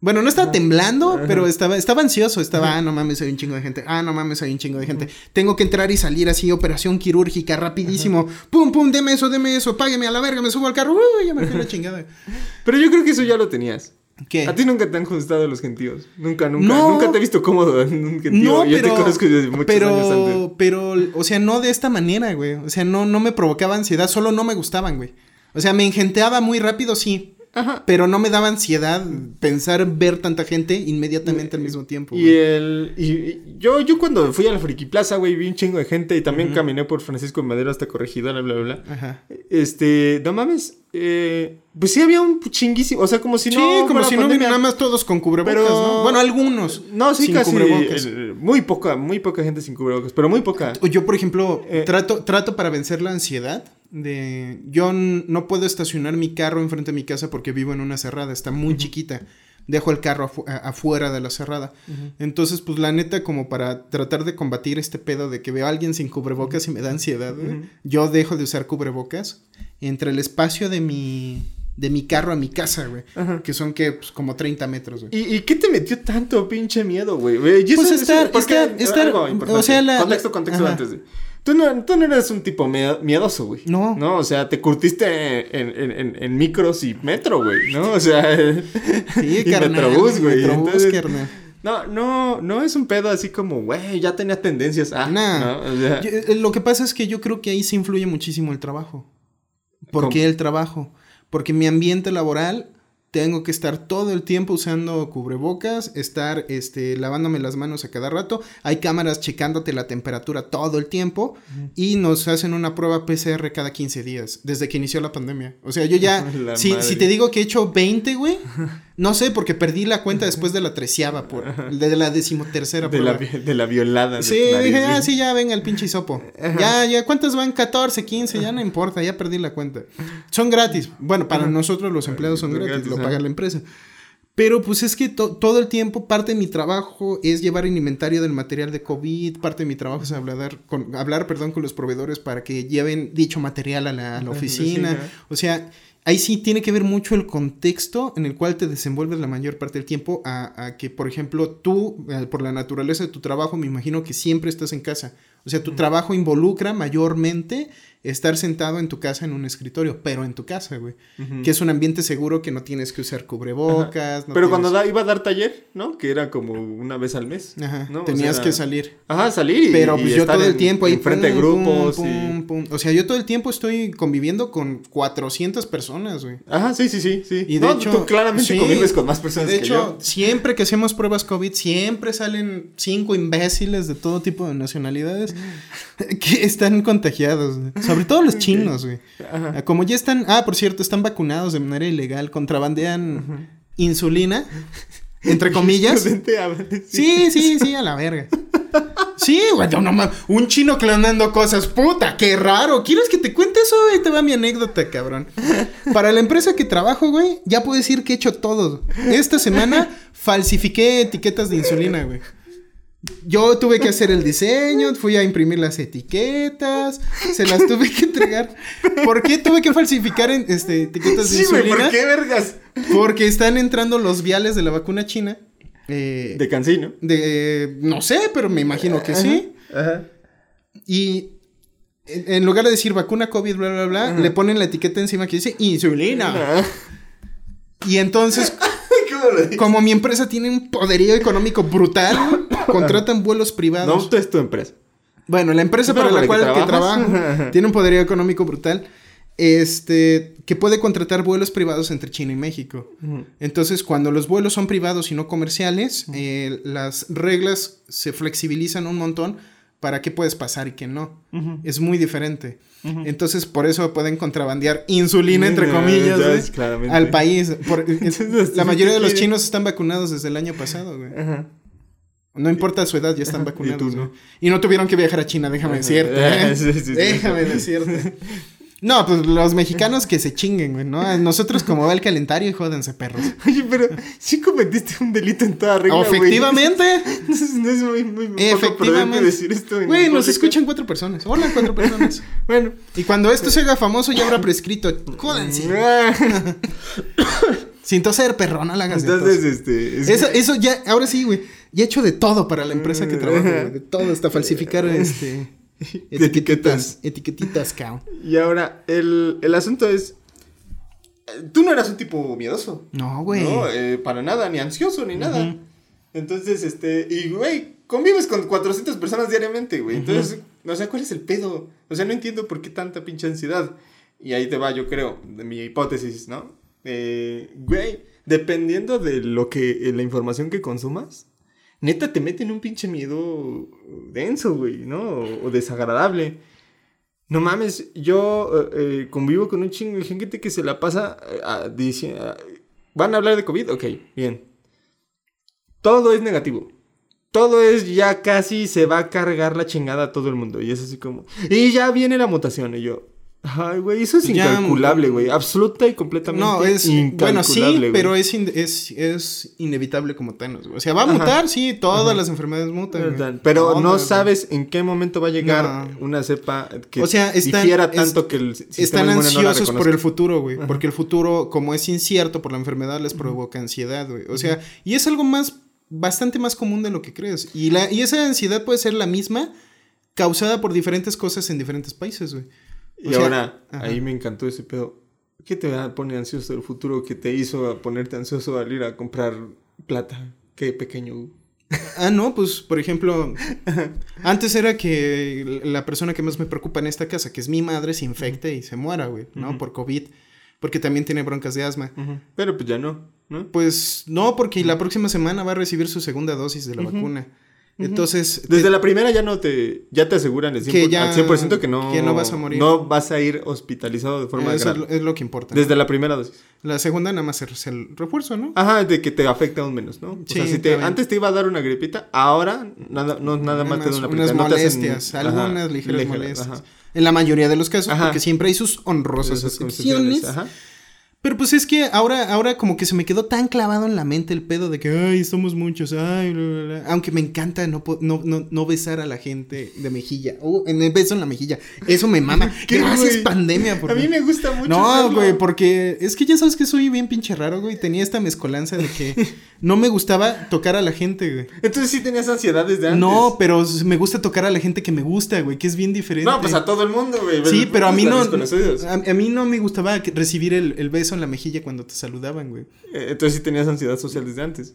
Speaker 2: Bueno, no estaba temblando, pero estaba, estaba ansioso. Estaba, ah, no mames, hay un chingo de gente. Ah, no mames, hay un chingo de gente. Tengo que entrar y salir así, operación quirúrgica, rapidísimo. Pum, pum, deme eso, deme eso, págueme a la verga, me subo al carro. Uy, ya me fui la chingada.
Speaker 1: Pero yo creo que eso ya lo tenías.
Speaker 2: ¿Qué?
Speaker 1: A ti nunca te han gustado los gentíos. Nunca, nunca.
Speaker 2: No.
Speaker 1: Nunca te he visto cómodo en un gentío.
Speaker 2: No,
Speaker 1: yo
Speaker 2: pero,
Speaker 1: te conozco desde muchos
Speaker 2: pero,
Speaker 1: años antes.
Speaker 2: pero, o sea, no de esta manera, güey. O sea, no, no me provocaba ansiedad, solo no me gustaban, güey. O sea, me engenteaba muy rápido, sí.
Speaker 1: Ajá.
Speaker 2: Pero no me daba ansiedad pensar ver tanta gente inmediatamente al mismo tiempo.
Speaker 1: Y el. Y, y yo, yo cuando fui a la Friki Plaza, güey, vi un chingo de gente y también caminé por Francisco de Madero hasta Corregidora, bla, bla, bla.
Speaker 2: Ajá.
Speaker 1: Este, no mames. eh, pues sí había un chinguísimo. O sea, como si
Speaker 2: Sí,
Speaker 1: no.
Speaker 2: como
Speaker 1: fuera
Speaker 2: si no
Speaker 1: pandemia.
Speaker 2: hubieran nada más todos con cubrebocas,
Speaker 1: Pero-
Speaker 2: ¿no? Bueno, algunos.
Speaker 1: No, sí,
Speaker 2: sin
Speaker 1: casi.
Speaker 2: cubrebocas.
Speaker 1: el- muy poca, muy poca gente sin cubrebocas, pero muy poca.
Speaker 2: Yo, por ejemplo,
Speaker 1: Eh.
Speaker 2: trato, trato para vencer la ansiedad de... Yo no puedo estacionar mi carro enfrente de mi casa porque vivo en una cerrada, está muy chiquita. Dejo el carro afu- afuera de la cerrada. Entonces, pues la neta, como para tratar de combatir este pedo de que veo a alguien sin cubrebocas y me da ansiedad, yo dejo de usar cubrebocas entre el espacio de mi, de mi carro a mi casa, güey.
Speaker 1: Ajá.
Speaker 2: Que son que, pues, como 30 metros, güey.
Speaker 1: ¿Y, y qué te metió tanto pinche miedo, güey?
Speaker 2: Pues estar-
Speaker 1: eso- porque-
Speaker 2: estar- estar-
Speaker 1: algo importante.
Speaker 2: o sea, la-
Speaker 1: Contexto, contexto
Speaker 2: ajá.
Speaker 1: antes de... Tú no, tú no eres un tipo mie- miedoso, güey.
Speaker 2: No.
Speaker 1: No, o sea, te curtiste en, en, en, en micros y metro, güey, ¿no? O sea...
Speaker 2: Sí,
Speaker 1: y
Speaker 2: carnal.
Speaker 1: metrobús, güey.
Speaker 2: Metrobús,
Speaker 1: Entonces,
Speaker 2: carnal.
Speaker 1: No, no, no es un pedo así como, güey, ya tenía tendencias. Ah,
Speaker 2: Nah.
Speaker 1: ¿no? O sea,
Speaker 2: Yo- eh, lo que pasa es que yo creo que ahí sí influye muchísimo el trabajo. ¿Por
Speaker 1: ¿Cómo?
Speaker 2: qué el trabajo? Porque mi ambiente laboral tengo que estar todo el tiempo usando cubrebocas, estar este, lavándome las manos a cada rato. Hay cámaras checándote la temperatura todo el tiempo y nos hacen una prueba PCR cada 15 días, desde que inició la pandemia. O sea, yo ya, si, si te digo que he hecho 20, güey, no sé, porque perdí la cuenta después de la treceava, por, de la decimotercera
Speaker 1: De la,
Speaker 2: prueba.
Speaker 1: de la violada.
Speaker 2: Sí, dije, ah, sí, ya venga el pinche hisopo. Ya, ya, ¿cuántas van? 14, 15, ya no importa, ya perdí la cuenta. Son gratis. Bueno, para nosotros los empleados son gratis,
Speaker 1: gratis,
Speaker 2: lo paga la empresa. Pero pues es que to- todo el tiempo parte de mi trabajo es llevar el inventario del material de COVID, parte de mi trabajo es hablar con, hablar, perdón, con los proveedores para que lleven dicho material a la, a oficina. O sea, ahí sí tiene que ver mucho el contexto en el cual te desenvuelves la mayor parte del tiempo a, a que, por ejemplo, tú, por la naturaleza de tu trabajo, me imagino que siempre estás en casa. O sea, tu trabajo involucra mayormente estar sentado en tu casa en un escritorio, pero en tu casa, güey. Que es un ambiente seguro que no tienes que usar cubrebocas. no
Speaker 1: Pero cuando da- iba a dar taller, ¿no? Que era como una vez al mes.
Speaker 2: Ajá,
Speaker 1: ¿no? O
Speaker 2: tenías
Speaker 1: sea,
Speaker 2: que salir.
Speaker 1: Ajá, salir y
Speaker 2: Pero
Speaker 1: y
Speaker 2: pues yo todo el
Speaker 1: en-
Speaker 2: tiempo ahí.
Speaker 1: Enfrente de grupos.
Speaker 2: pum,
Speaker 1: y-
Speaker 2: pum, pum. O sea, yo todo el tiempo estoy conviviendo con 400 personas, güey.
Speaker 1: Ajá, sí, sí, sí. sí.
Speaker 2: Y de
Speaker 1: No,
Speaker 2: hecho,
Speaker 1: tú claramente
Speaker 2: sí.
Speaker 1: convives con más personas
Speaker 2: De
Speaker 1: que
Speaker 2: hecho,
Speaker 1: yo.
Speaker 2: siempre que hacemos pruebas COVID, siempre salen cinco imbéciles de todo tipo de nacionalidades que están contagiados. Sobre todo los chinos, güey.
Speaker 1: Ajá.
Speaker 2: Ah, Como ya están, ah, por cierto, están vacunados de manera ilegal, contrabandean insulina, entre comillas.
Speaker 1: Sí.
Speaker 2: Sí, sí, a la verga. Sí, güey, no. Un chino clonando cosas. Puta, qué raro. ¿Quieres que te cuente eso? Ahí te va mi anécdota, cabrón. Para la empresa que trabajo, güey, ya puedo decir que he hecho todo. Esta semana falsifiqué etiquetas de insulina, güey. Yo tuve que hacer el diseño, fui a imprimir las etiquetas, se las tuve que entregar. ¿Por qué tuve que falsificar en- este, etiquetas de
Speaker 1: Sí, güey,
Speaker 2: insulina?
Speaker 1: ¿por qué vergas?
Speaker 2: Porque están entrando los viales de la vacuna china. Eh,
Speaker 1: De cancino.
Speaker 2: de, no sé, pero me imagino que sí.
Speaker 1: Ajá.
Speaker 2: Y en, en lugar de decir vacuna COVID, bla, bla, bla, le ponen la etiqueta encima que dice insulina. Y entonces,
Speaker 1: ¿Cómo lo dices?
Speaker 2: como mi empresa tiene un poderío económico brutal, contratan vuelos privados.
Speaker 1: No, tú es tu empresa.
Speaker 2: Bueno, la empresa para la cual
Speaker 1: que
Speaker 2: que
Speaker 1: trabajas.
Speaker 2: trabajo tiene un poderío económico brutal. Este, que puede contratar vuelos privados entre China y México. Entonces, cuando los vuelos son privados y no comerciales, eh, las reglas se flexibilizan un montón para qué puedes pasar y qué no. Es muy diferente. Entonces, por eso pueden contrabandear insulina, entre comillas, al país. Por- la mayoría de los
Speaker 1: ¿qué
Speaker 2: chinos están vacunados desde el año pasado, güey.
Speaker 1: Ajá.
Speaker 2: No importa su edad, ya están vacunados.
Speaker 1: y
Speaker 2: güey.
Speaker 1: no.
Speaker 2: Y no tuvieron que viajar a China, déjame decirte. ¿eh?
Speaker 1: Sí, sí, sí.
Speaker 2: déjame decirte. No, pues los mexicanos que se chinguen, güey, ¿no? Nosotros como va el calendario y jódense, perros.
Speaker 1: Oye, pero sí cometiste un delito en toda regla, güey.
Speaker 2: Efectivamente.
Speaker 1: No es, no es muy, muy
Speaker 2: Efectivamente.
Speaker 1: decir esto. en
Speaker 2: Güey, nos escuchan cuatro personas. Hola, cuatro personas.
Speaker 1: Bueno.
Speaker 2: Y cuando esto se haga famoso ya habrá prescrito. Jódense.
Speaker 1: Ah,
Speaker 2: Sin toser, perro, no la hagas tos.
Speaker 1: Entonces, este... es-
Speaker 2: Eso, eso ya, ahora sí, güey. Ya he hecho de todo para la empresa que trabajo, güey. De todo, hasta falsificar este.
Speaker 1: De etiquetas.
Speaker 2: Etiquetitas, cabrón.
Speaker 1: Y ahora, el, el asunto es... eh, Tú no eras un tipo miedoso.
Speaker 2: No, güey.
Speaker 1: No, eh, para nada, ni ansioso, ni nada. Entonces, este... Y, güey, convives con 400 personas diariamente, güey. Entonces, o sea, ¿cuál es el pedo? O sea, no entiendo por qué tanta pinche ansiedad. Y ahí te va, yo creo, de mi hipótesis, ¿no? Eh, güey, dependiendo de lo que... eh, la información que consumas... Neta, te meten un pinche miedo denso, güey, ¿no? O, desagradable. No mames, yo eh, eh, convivo con un chingo de gente que se la pasa eh, a- ¿Van a hablar de COVID? Ok, bien. Todo es negativo. Todo es ya casi se va a cargar la chingada a todo el mundo. Y es así como... Y ya viene la mutación. Y yo... Ay, güey, eso es
Speaker 2: Ya,
Speaker 1: incalculable, güey. Absoluta y completamente
Speaker 2: No, es. Bueno, sí, pero es, in- es, es inevitable como Thanos, güey. O sea, va a
Speaker 1: Ajá.
Speaker 2: mutar, sí, todas las enfermedades mutan.
Speaker 1: Pero no sabes en qué momento va a llegar
Speaker 2: No.
Speaker 1: una cepa que
Speaker 2: O sea, están-
Speaker 1: difiera
Speaker 2: es-
Speaker 1: tanto que el sistema
Speaker 2: Están
Speaker 1: inmune no la
Speaker 2: ansiosos por el futuro, güey. Porque el futuro, como es incierto por la enfermedad, les provoca ansiedad, güey. O sea, y es algo más, bastante más común de lo que crees. Y, la, y esa ansiedad puede ser la misma, causada por diferentes cosas en diferentes países, güey. O
Speaker 1: Y
Speaker 2: sea,
Speaker 1: ahora,
Speaker 2: ajá.
Speaker 1: ahí me encantó ese pedo. ¿Qué te pone ansioso del futuro que te hizo ponerte ansioso al ir a comprar plata? Qué pequeño.
Speaker 2: Ah, no, pues, por ejemplo, antes era que la persona que más me preocupa en esta casa, que es mi madre, se infecte y se muera, güey, ¿no? Por COVID. porque también tiene broncas de asma.
Speaker 1: Pero pues ya no, ¿no?
Speaker 2: Pues no, porque la próxima semana va a recibir su segunda dosis de la vacuna. Entonces,
Speaker 1: Desde la primera ya no te, ya te aseguran el 100%,
Speaker 2: Que ya-
Speaker 1: al 100% que no,
Speaker 2: que no vas a morir.
Speaker 1: No vas a ir hospitalizado de forma
Speaker 2: eso es,
Speaker 1: grave.
Speaker 2: es lo que importa.
Speaker 1: Desde la primera dosis.
Speaker 2: La segunda nada más es el refuerzo, ¿no?
Speaker 1: Ajá, de que te afecta aún menos, ¿no? O
Speaker 2: Sí,
Speaker 1: sea, si te, antes te iba a dar una gripita, ahora nada, no, nada más te da una
Speaker 2: unas
Speaker 1: gripita. no te hacen-
Speaker 2: molestias,
Speaker 1: ajá,
Speaker 2: algunas ligeras
Speaker 1: ligeras,
Speaker 2: molestias.
Speaker 1: ajá.
Speaker 2: En la mayoría de los casos,
Speaker 1: Ajá.
Speaker 2: porque siempre hay sus honrosas excepciones.
Speaker 1: ajá.
Speaker 2: Pero pues es que ahora, ahora como que se me quedó tan clavado en la mente el pedo de que, ay, somos muchos, ay, bla, bla, bla". Aunque me encanta no, no, no, no besar a la gente de mejilla. Uh, en el beso en la mejilla. Eso me mama.
Speaker 1: ¿Qué,
Speaker 2: Gracias,
Speaker 1: güey?
Speaker 2: pandemia. por
Speaker 1: A mí me gusta mucho.
Speaker 2: No, güey, porque es que ya sabes que soy bien pinche raro, güey. Tenía esta mezcolanza de que no me gustaba tocar a la gente, güey.
Speaker 1: Entonces sí tenías ansiedad desde antes.
Speaker 2: No, pero me gusta tocar a la gente que me gusta, güey, que es bien diferente.
Speaker 1: No, pues a todo el mundo, güey.
Speaker 2: Sí, pero a mí no. A, a mí no me gustaba recibir el, el beso en la mejilla cuando te saludaban, güey.
Speaker 1: Eh, Entonces sí tenías ansiedad social desde antes.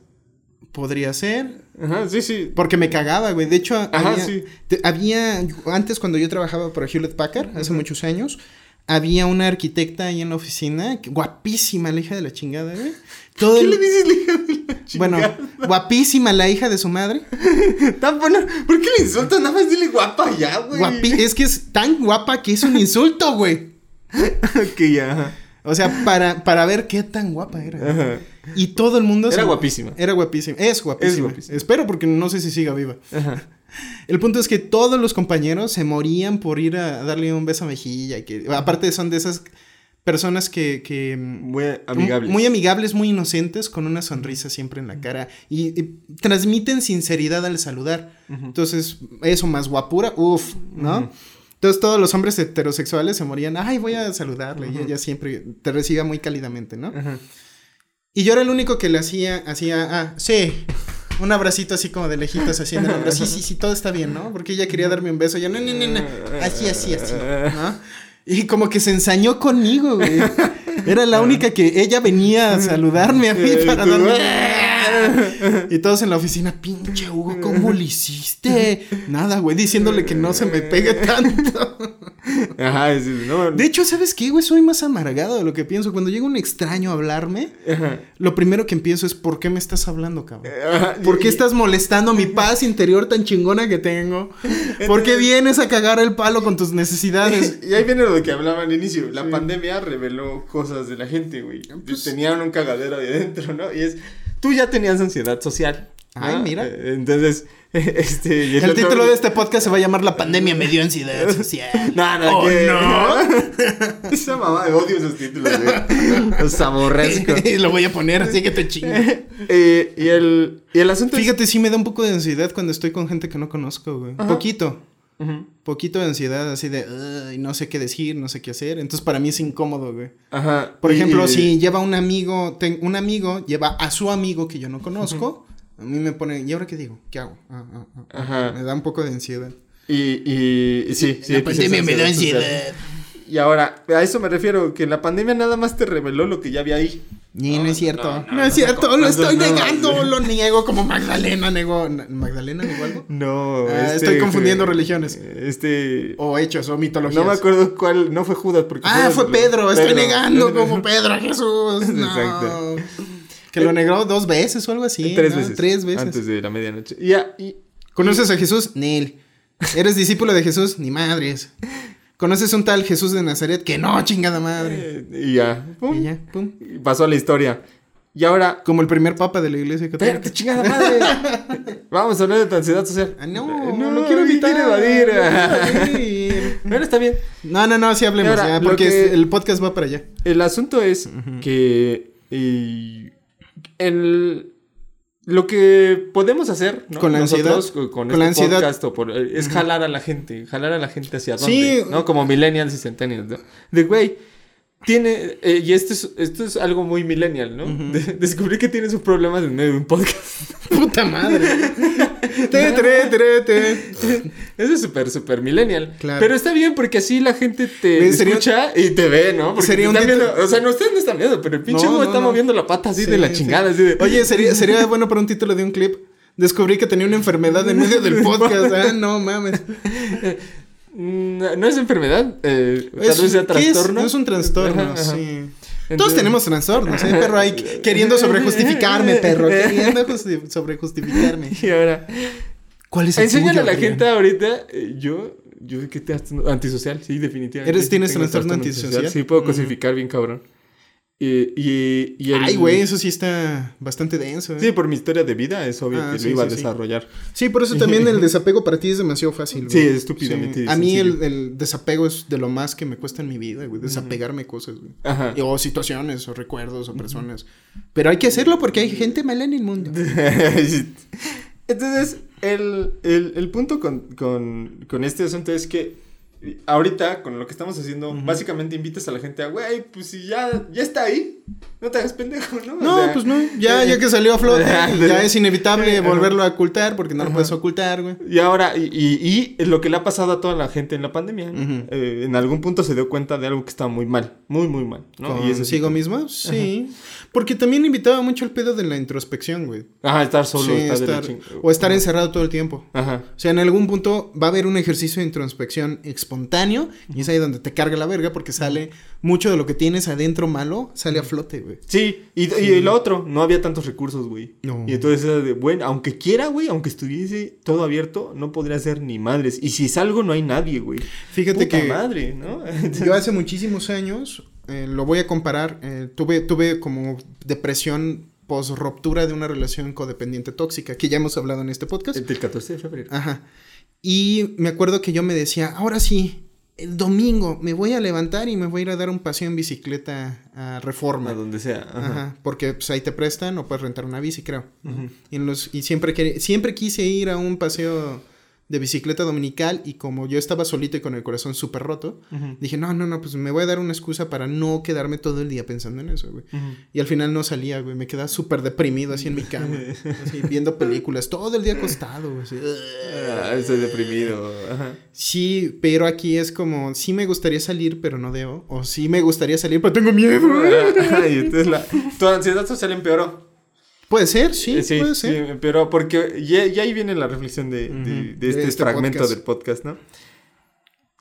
Speaker 2: Podría ser.
Speaker 1: Ajá, sí, sí.
Speaker 2: Porque me cagaba, güey. De hecho,
Speaker 1: Ajá,
Speaker 2: había,
Speaker 1: sí.
Speaker 2: te- había- Antes, cuando yo trabajaba para Hewlett Packard, hace muchos años, había una arquitecta ahí en la oficina, guapísima, la hija de la chingada, güey. Todo
Speaker 1: ¿Qué
Speaker 2: el-
Speaker 1: le dices, la hija de la
Speaker 2: Bueno,
Speaker 1: chingada?
Speaker 2: guapísima la hija de su madre.
Speaker 1: Tan buena- ¿Por qué le insultas? Nada más dile guapa ya, güey.
Speaker 2: Guapi es que es tan guapa que es un insulto, güey.
Speaker 1: ok, ya.
Speaker 2: O sea, para, para ver qué tan guapa era.
Speaker 1: Ajá.
Speaker 2: Y todo el mundo...
Speaker 1: Era
Speaker 2: se-
Speaker 1: guapísima.
Speaker 2: Era guapísima. Es guapísima.
Speaker 1: Es guapísima.
Speaker 2: Espero porque no sé si siga viva.
Speaker 1: Ajá.
Speaker 2: El punto es que todos los compañeros se morían por ir a darle un beso a mejilla. Que, aparte son de esas personas que... que
Speaker 1: Muy amigables.
Speaker 2: Muy amigables, muy inocentes, con una sonrisa siempre en la cara. Y, y transmiten sinceridad al saludar. Entonces, eso más guapura, uff, ¿no? Entonces todos los hombres heterosexuales se morían, ay, voy a saludarle. Y ella siempre te recibía muy cálidamente, ¿no? Y yo era el único que le hacía, hacía, ah, sí, un abracito así como de lejitos haciendo el hombro. Sí, sí, sí, todo está bien, ¿no? Porque ella quería darme un beso. Yo, no, no, no, no. Así, así, así, ¿no? Y como que se ensañó conmigo, güey. Era la única que ella venía a saludarme a mí
Speaker 1: Eh,
Speaker 2: para darme. Y todos en la oficina, pinche Hugo, ¿cómo le hiciste? Nada, güey, diciéndole que no se me pegue tanto.
Speaker 1: Ajá, es, no.
Speaker 2: De hecho, ¿sabes qué, güey? Soy más amargado de lo que pienso. Cuando llega un extraño a hablarme,
Speaker 1: Ajá.
Speaker 2: lo primero que empiezo es, ¿por qué me estás hablando, cabrón?
Speaker 1: Ajá,
Speaker 2: ¿Por qué estás molestando mi paz interior tan chingona que tengo? ¿Por qué vienes a cagar el palo con tus necesidades?
Speaker 1: Y ahí viene lo que hablaba al inicio. La pandemia reveló cosas de la gente, güey.
Speaker 2: Pues
Speaker 1: Tenían un cagadero ahí adentro, ¿no? Y es. Tú ya tenías ansiedad social. ¿no?
Speaker 2: Ay, mira.
Speaker 1: Eh, Entonces, este. y
Speaker 2: El título de este podcast se va a llamar La pandemia me dio ansiedad social.
Speaker 1: No, no,
Speaker 2: Oh, no.
Speaker 1: Esa mamá, odio esos títulos, güey. Los aborrezco.
Speaker 2: Lo voy a poner así que te chingue.
Speaker 1: Eh, y, el, y el asunto
Speaker 2: Fíjate, sí me da un poco de ansiedad cuando estoy con gente que no conozco, güey. Poquito.
Speaker 1: Ujú.
Speaker 2: Poquito de ansiedad, así de, "Ay, no sé qué decir, no sé qué hacer. Entonces, para mí es incómodo, güey.
Speaker 1: Ajá.
Speaker 2: Por
Speaker 1: y-
Speaker 2: ejemplo,
Speaker 1: y-
Speaker 2: si lleva un amigo, ten- un amigo lleva a su amigo que yo no conozco, a mí me pone, ¿y ahora qué digo? ¿Qué hago? Ah, ah, ah, ah.
Speaker 1: Ajá.
Speaker 2: Me da un poco de ansiedad.
Speaker 1: Y, y, y sí, sí.
Speaker 2: La pandemia
Speaker 1: es
Speaker 2: me da ansiedad.
Speaker 1: Y ahora, a eso me refiero, que la pandemia nada más te reveló lo que ya había ahí.
Speaker 2: Ni, no,
Speaker 1: No,
Speaker 2: es cierto.
Speaker 1: no,
Speaker 2: No,
Speaker 1: no,
Speaker 2: es cierto,
Speaker 1: no,
Speaker 2: lo estoy
Speaker 1: no,
Speaker 2: negando,
Speaker 1: no.
Speaker 2: lo niego como Magdalena negó. ¿Magdalena negó algo?
Speaker 1: No,
Speaker 2: Ah, estoy confundiendo religiones.
Speaker 1: Este.
Speaker 2: O hechos, o mitologías.
Speaker 1: No me acuerdo cuál, no fue Judas. Porque
Speaker 2: Ah, fue
Speaker 1: lo-
Speaker 2: Pedro, estoy negando como Pedro a Jesús. No.
Speaker 1: Exacto.
Speaker 2: Que lo negó dos veces o algo así.
Speaker 1: Tres
Speaker 2: ¿no?
Speaker 1: veces.
Speaker 2: Tres veces.
Speaker 1: Antes de la medianoche. Y, ya, y
Speaker 2: ¿Conoces a Jesús? Nel. ¿Eres discípulo de Jesús? Ni madres. ¿Conoces un tal Jesús de Nazaret? Que no, chingada madre.
Speaker 1: eh, y ya. pum,
Speaker 2: Y ya, pum.
Speaker 1: y pasó a la historia. Y ahora.
Speaker 2: Como el primer papa de la iglesia
Speaker 1: Espérate,
Speaker 2: católica.
Speaker 1: chingada madre. Vamos a hablar de tu ansiedad social.
Speaker 2: Ah, no,
Speaker 1: no
Speaker 2: lo quiero evitar.
Speaker 1: evadir.
Speaker 2: evadir.
Speaker 1: Bueno, está bien.
Speaker 2: No, no, no, sí hablemos
Speaker 1: Ahora,
Speaker 2: ya,
Speaker 1: lo
Speaker 2: porque
Speaker 1: que-
Speaker 2: el podcast va para allá.
Speaker 1: El asunto es que y, el, lo que podemos hacer ¿no?
Speaker 2: Con la ansiedad,
Speaker 1: Nosotros, con, con
Speaker 2: con la
Speaker 1: este
Speaker 2: ansiedad.
Speaker 1: podcast o por- es jalar a la gente, jalar a la gente hacia
Speaker 2: Sí.
Speaker 1: dónde, ¿no? Como millennials y centennials, ¿no? De güey, tiene, eh, y esto es, esto es algo muy millennial, ¿no? De- descubrí que tienes un problema en medio de un podcast.
Speaker 2: Puta madre. te, tre, tre, te.
Speaker 1: Eso es súper, súper millennial.
Speaker 2: Claro.
Speaker 1: Pero está bien porque así la gente te
Speaker 2: sería-
Speaker 1: escucha y te ve, ¿no? Porque
Speaker 2: sería
Speaker 1: te
Speaker 2: un
Speaker 1: viendo- o sea, no, ustedes no están viendo, pero el pinche
Speaker 2: No,
Speaker 1: está
Speaker 2: no.
Speaker 1: moviendo la pata así
Speaker 2: Sí,
Speaker 1: de la
Speaker 2: sí.
Speaker 1: chingada, así de...
Speaker 2: Oye, sería, sería bueno para un título de un clip. Descubrí que tenía una enfermedad en medio del podcast. Ah, no mames.
Speaker 1: Mm, No es enfermedad, eh, tal
Speaker 2: Es-
Speaker 1: vez sea trastorno.
Speaker 2: Es un trastorno,
Speaker 1: Ajá, ajá.
Speaker 2: sí. Todos tenemos trastornos, ¿eh, perro? Ahí queriendo sobrejustificarme, perro. Queriendo sobrejustificarme.
Speaker 1: Y ahora.
Speaker 2: ¿Cuál es el
Speaker 1: Enséñale
Speaker 2: tuyo,
Speaker 1: a la
Speaker 2: Adrián?
Speaker 1: gente ahorita. eh, yo. Yo que te antisocial, sí, definitivamente.
Speaker 2: ¿Eres- tienes trastorno antisocial?
Speaker 1: Sí, puedo
Speaker 2: Ujú.
Speaker 1: cosificar bien cabrón. Y, y, y el-
Speaker 2: Ay, güey, eso sí está bastante denso. ¿eh?
Speaker 1: Sí, por mi historia de vida es obvio
Speaker 2: Ah,
Speaker 1: que
Speaker 2: sí,
Speaker 1: lo iba
Speaker 2: sí,
Speaker 1: a
Speaker 2: sí.
Speaker 1: desarrollar.
Speaker 2: Sí, por eso también el desapego para ti es demasiado fácil. güey.
Speaker 1: Sí, es estúpidamente
Speaker 2: A mí el, el desapego es de lo más que me cuesta en mi vida, güey. Desapegarme de cosas, güey.
Speaker 1: Ajá.
Speaker 2: O situaciones, o recuerdos, o personas. Pero hay que hacerlo porque hay gente mala en el mundo.
Speaker 1: Entonces, el, el, el punto con, con, con este asunto es que ahorita, con lo que estamos haciendo, básicamente invitas a la gente a, güey, pues si ya, ya está ahí, no te hagas pendejo, ¿no? O
Speaker 2: No,
Speaker 1: sea,
Speaker 2: pues no. Ya, ya que salió a flote, ya es inevitable volverlo a ocultar porque no lo puedes ocultar, güey.
Speaker 1: Y ahora, y, y, y lo que le ha pasado a toda la gente en la pandemia, eh, en algún punto se dio cuenta de algo que estaba muy mal, muy, muy mal, ¿no? Y
Speaker 2: ¿Consigo mismo? Sí. Porque también invitaba mucho el pedo de la introspección, güey.
Speaker 1: Ajá, estar solo,
Speaker 2: Sí,
Speaker 1: estar de la
Speaker 2: estar- o estar encerrado todo el tiempo.
Speaker 1: Ajá.
Speaker 2: O sea, en algún punto va a haber un ejercicio de introspección espontáneo y es ahí donde te carga la verga porque sale mucho de lo que tienes adentro malo, sale a flote, güey.
Speaker 1: Sí, y, y lo otro, no había tantos recursos, güey.
Speaker 2: No.
Speaker 1: Y entonces era de, bueno, aunque quiera, güey, aunque estuviese todo abierto, no podría hacer ni madres. Y si salgo, no hay nadie, güey.
Speaker 2: Fíjate
Speaker 1: Puta
Speaker 2: que
Speaker 1: madre, ¿no?
Speaker 2: yo hace muchísimos años, eh, lo voy a comparar, eh, tuve, tuve como depresión post ruptura de una relación codependiente tóxica, que ya hemos hablado en este podcast.
Speaker 1: El 14 de febrero.
Speaker 2: Ajá. Y me acuerdo que yo me decía, ahora sí, el domingo me voy a levantar y me voy a ir a dar un paseo en bicicleta a Reforma.
Speaker 1: A donde sea. Ajá.
Speaker 2: Ajá, porque pues ahí te prestan o puedes rentar una bici, creo. Y, en los, y siempre, siempre quise ir a un paseo de bicicleta dominical y como yo estaba solito y con el corazón súper roto, dije, no, no, no, pues me voy a dar una excusa para no quedarme todo el día pensando en eso, güey. Y al final no salía, güey, me quedaba súper deprimido así en mi cama, así viendo películas, todo el día acostado, güey. así,
Speaker 1: Ah, estoy deprimido. Ajá.
Speaker 2: Sí, pero aquí es como, sí me gustaría salir, pero no debo. O sí me gustaría salir, pero tengo miedo.
Speaker 1: Y entonces la, tu ansiedad social empeoró.
Speaker 2: Puede ser, sí,
Speaker 1: Eh,
Speaker 2: puede ser.
Speaker 1: sí, pero porque ya, ya ahí viene la reflexión de, este,
Speaker 2: este
Speaker 1: fragmento
Speaker 2: podcast.
Speaker 1: del podcast, ¿no?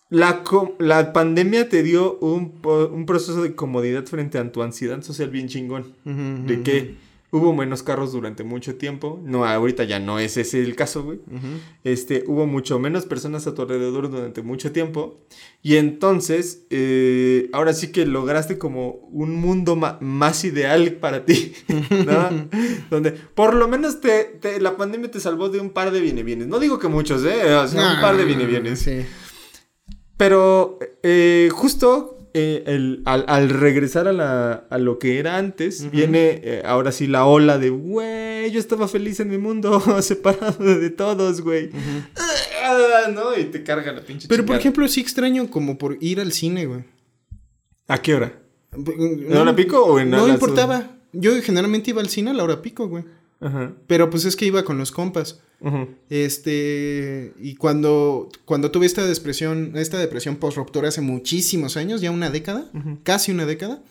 Speaker 1: La, la pandemia te dio un, un proceso de comodidad frente a tu ansiedad social bien chingón. De que hubo menos carros durante mucho tiempo. No, ahorita ya no es ese el caso, güey. Este, hubo mucho menos personas a tu alrededor durante mucho tiempo. Y entonces, eh, ahora sí que lograste como un mundo más ideal para ti, ¿no? Donde por lo menos te, te- la pandemia te salvó de un par de viene bienes. No digo que muchos, ¿eh? O sea, un par de viene bienes.
Speaker 2: Sí.
Speaker 1: Pero eh, justo eh, el- al, al regresar a, la, a lo que era antes, viene eh, ahora sí la ola de, güey, yo estaba feliz en mi mundo, separado de todos, güey. Ah, ¿No? Y te carga la pinche
Speaker 2: Pero por ejemplo, sí extraño como por ir al cine, güey.
Speaker 1: ¿A qué hora?
Speaker 2: ¿En
Speaker 1: ¿En hora pico o en
Speaker 2: No
Speaker 1: las-
Speaker 2: importaba. Yo generalmente iba al cine a la hora pico, güey.
Speaker 1: Ajá.
Speaker 2: Pero pues es que iba con los compas.
Speaker 1: Ujú.
Speaker 2: Este, y cuando, cuando tuve esta depresión, esta depresión post ruptura hace muchísimos años, ya una década,
Speaker 1: Ujú.
Speaker 2: casi una década,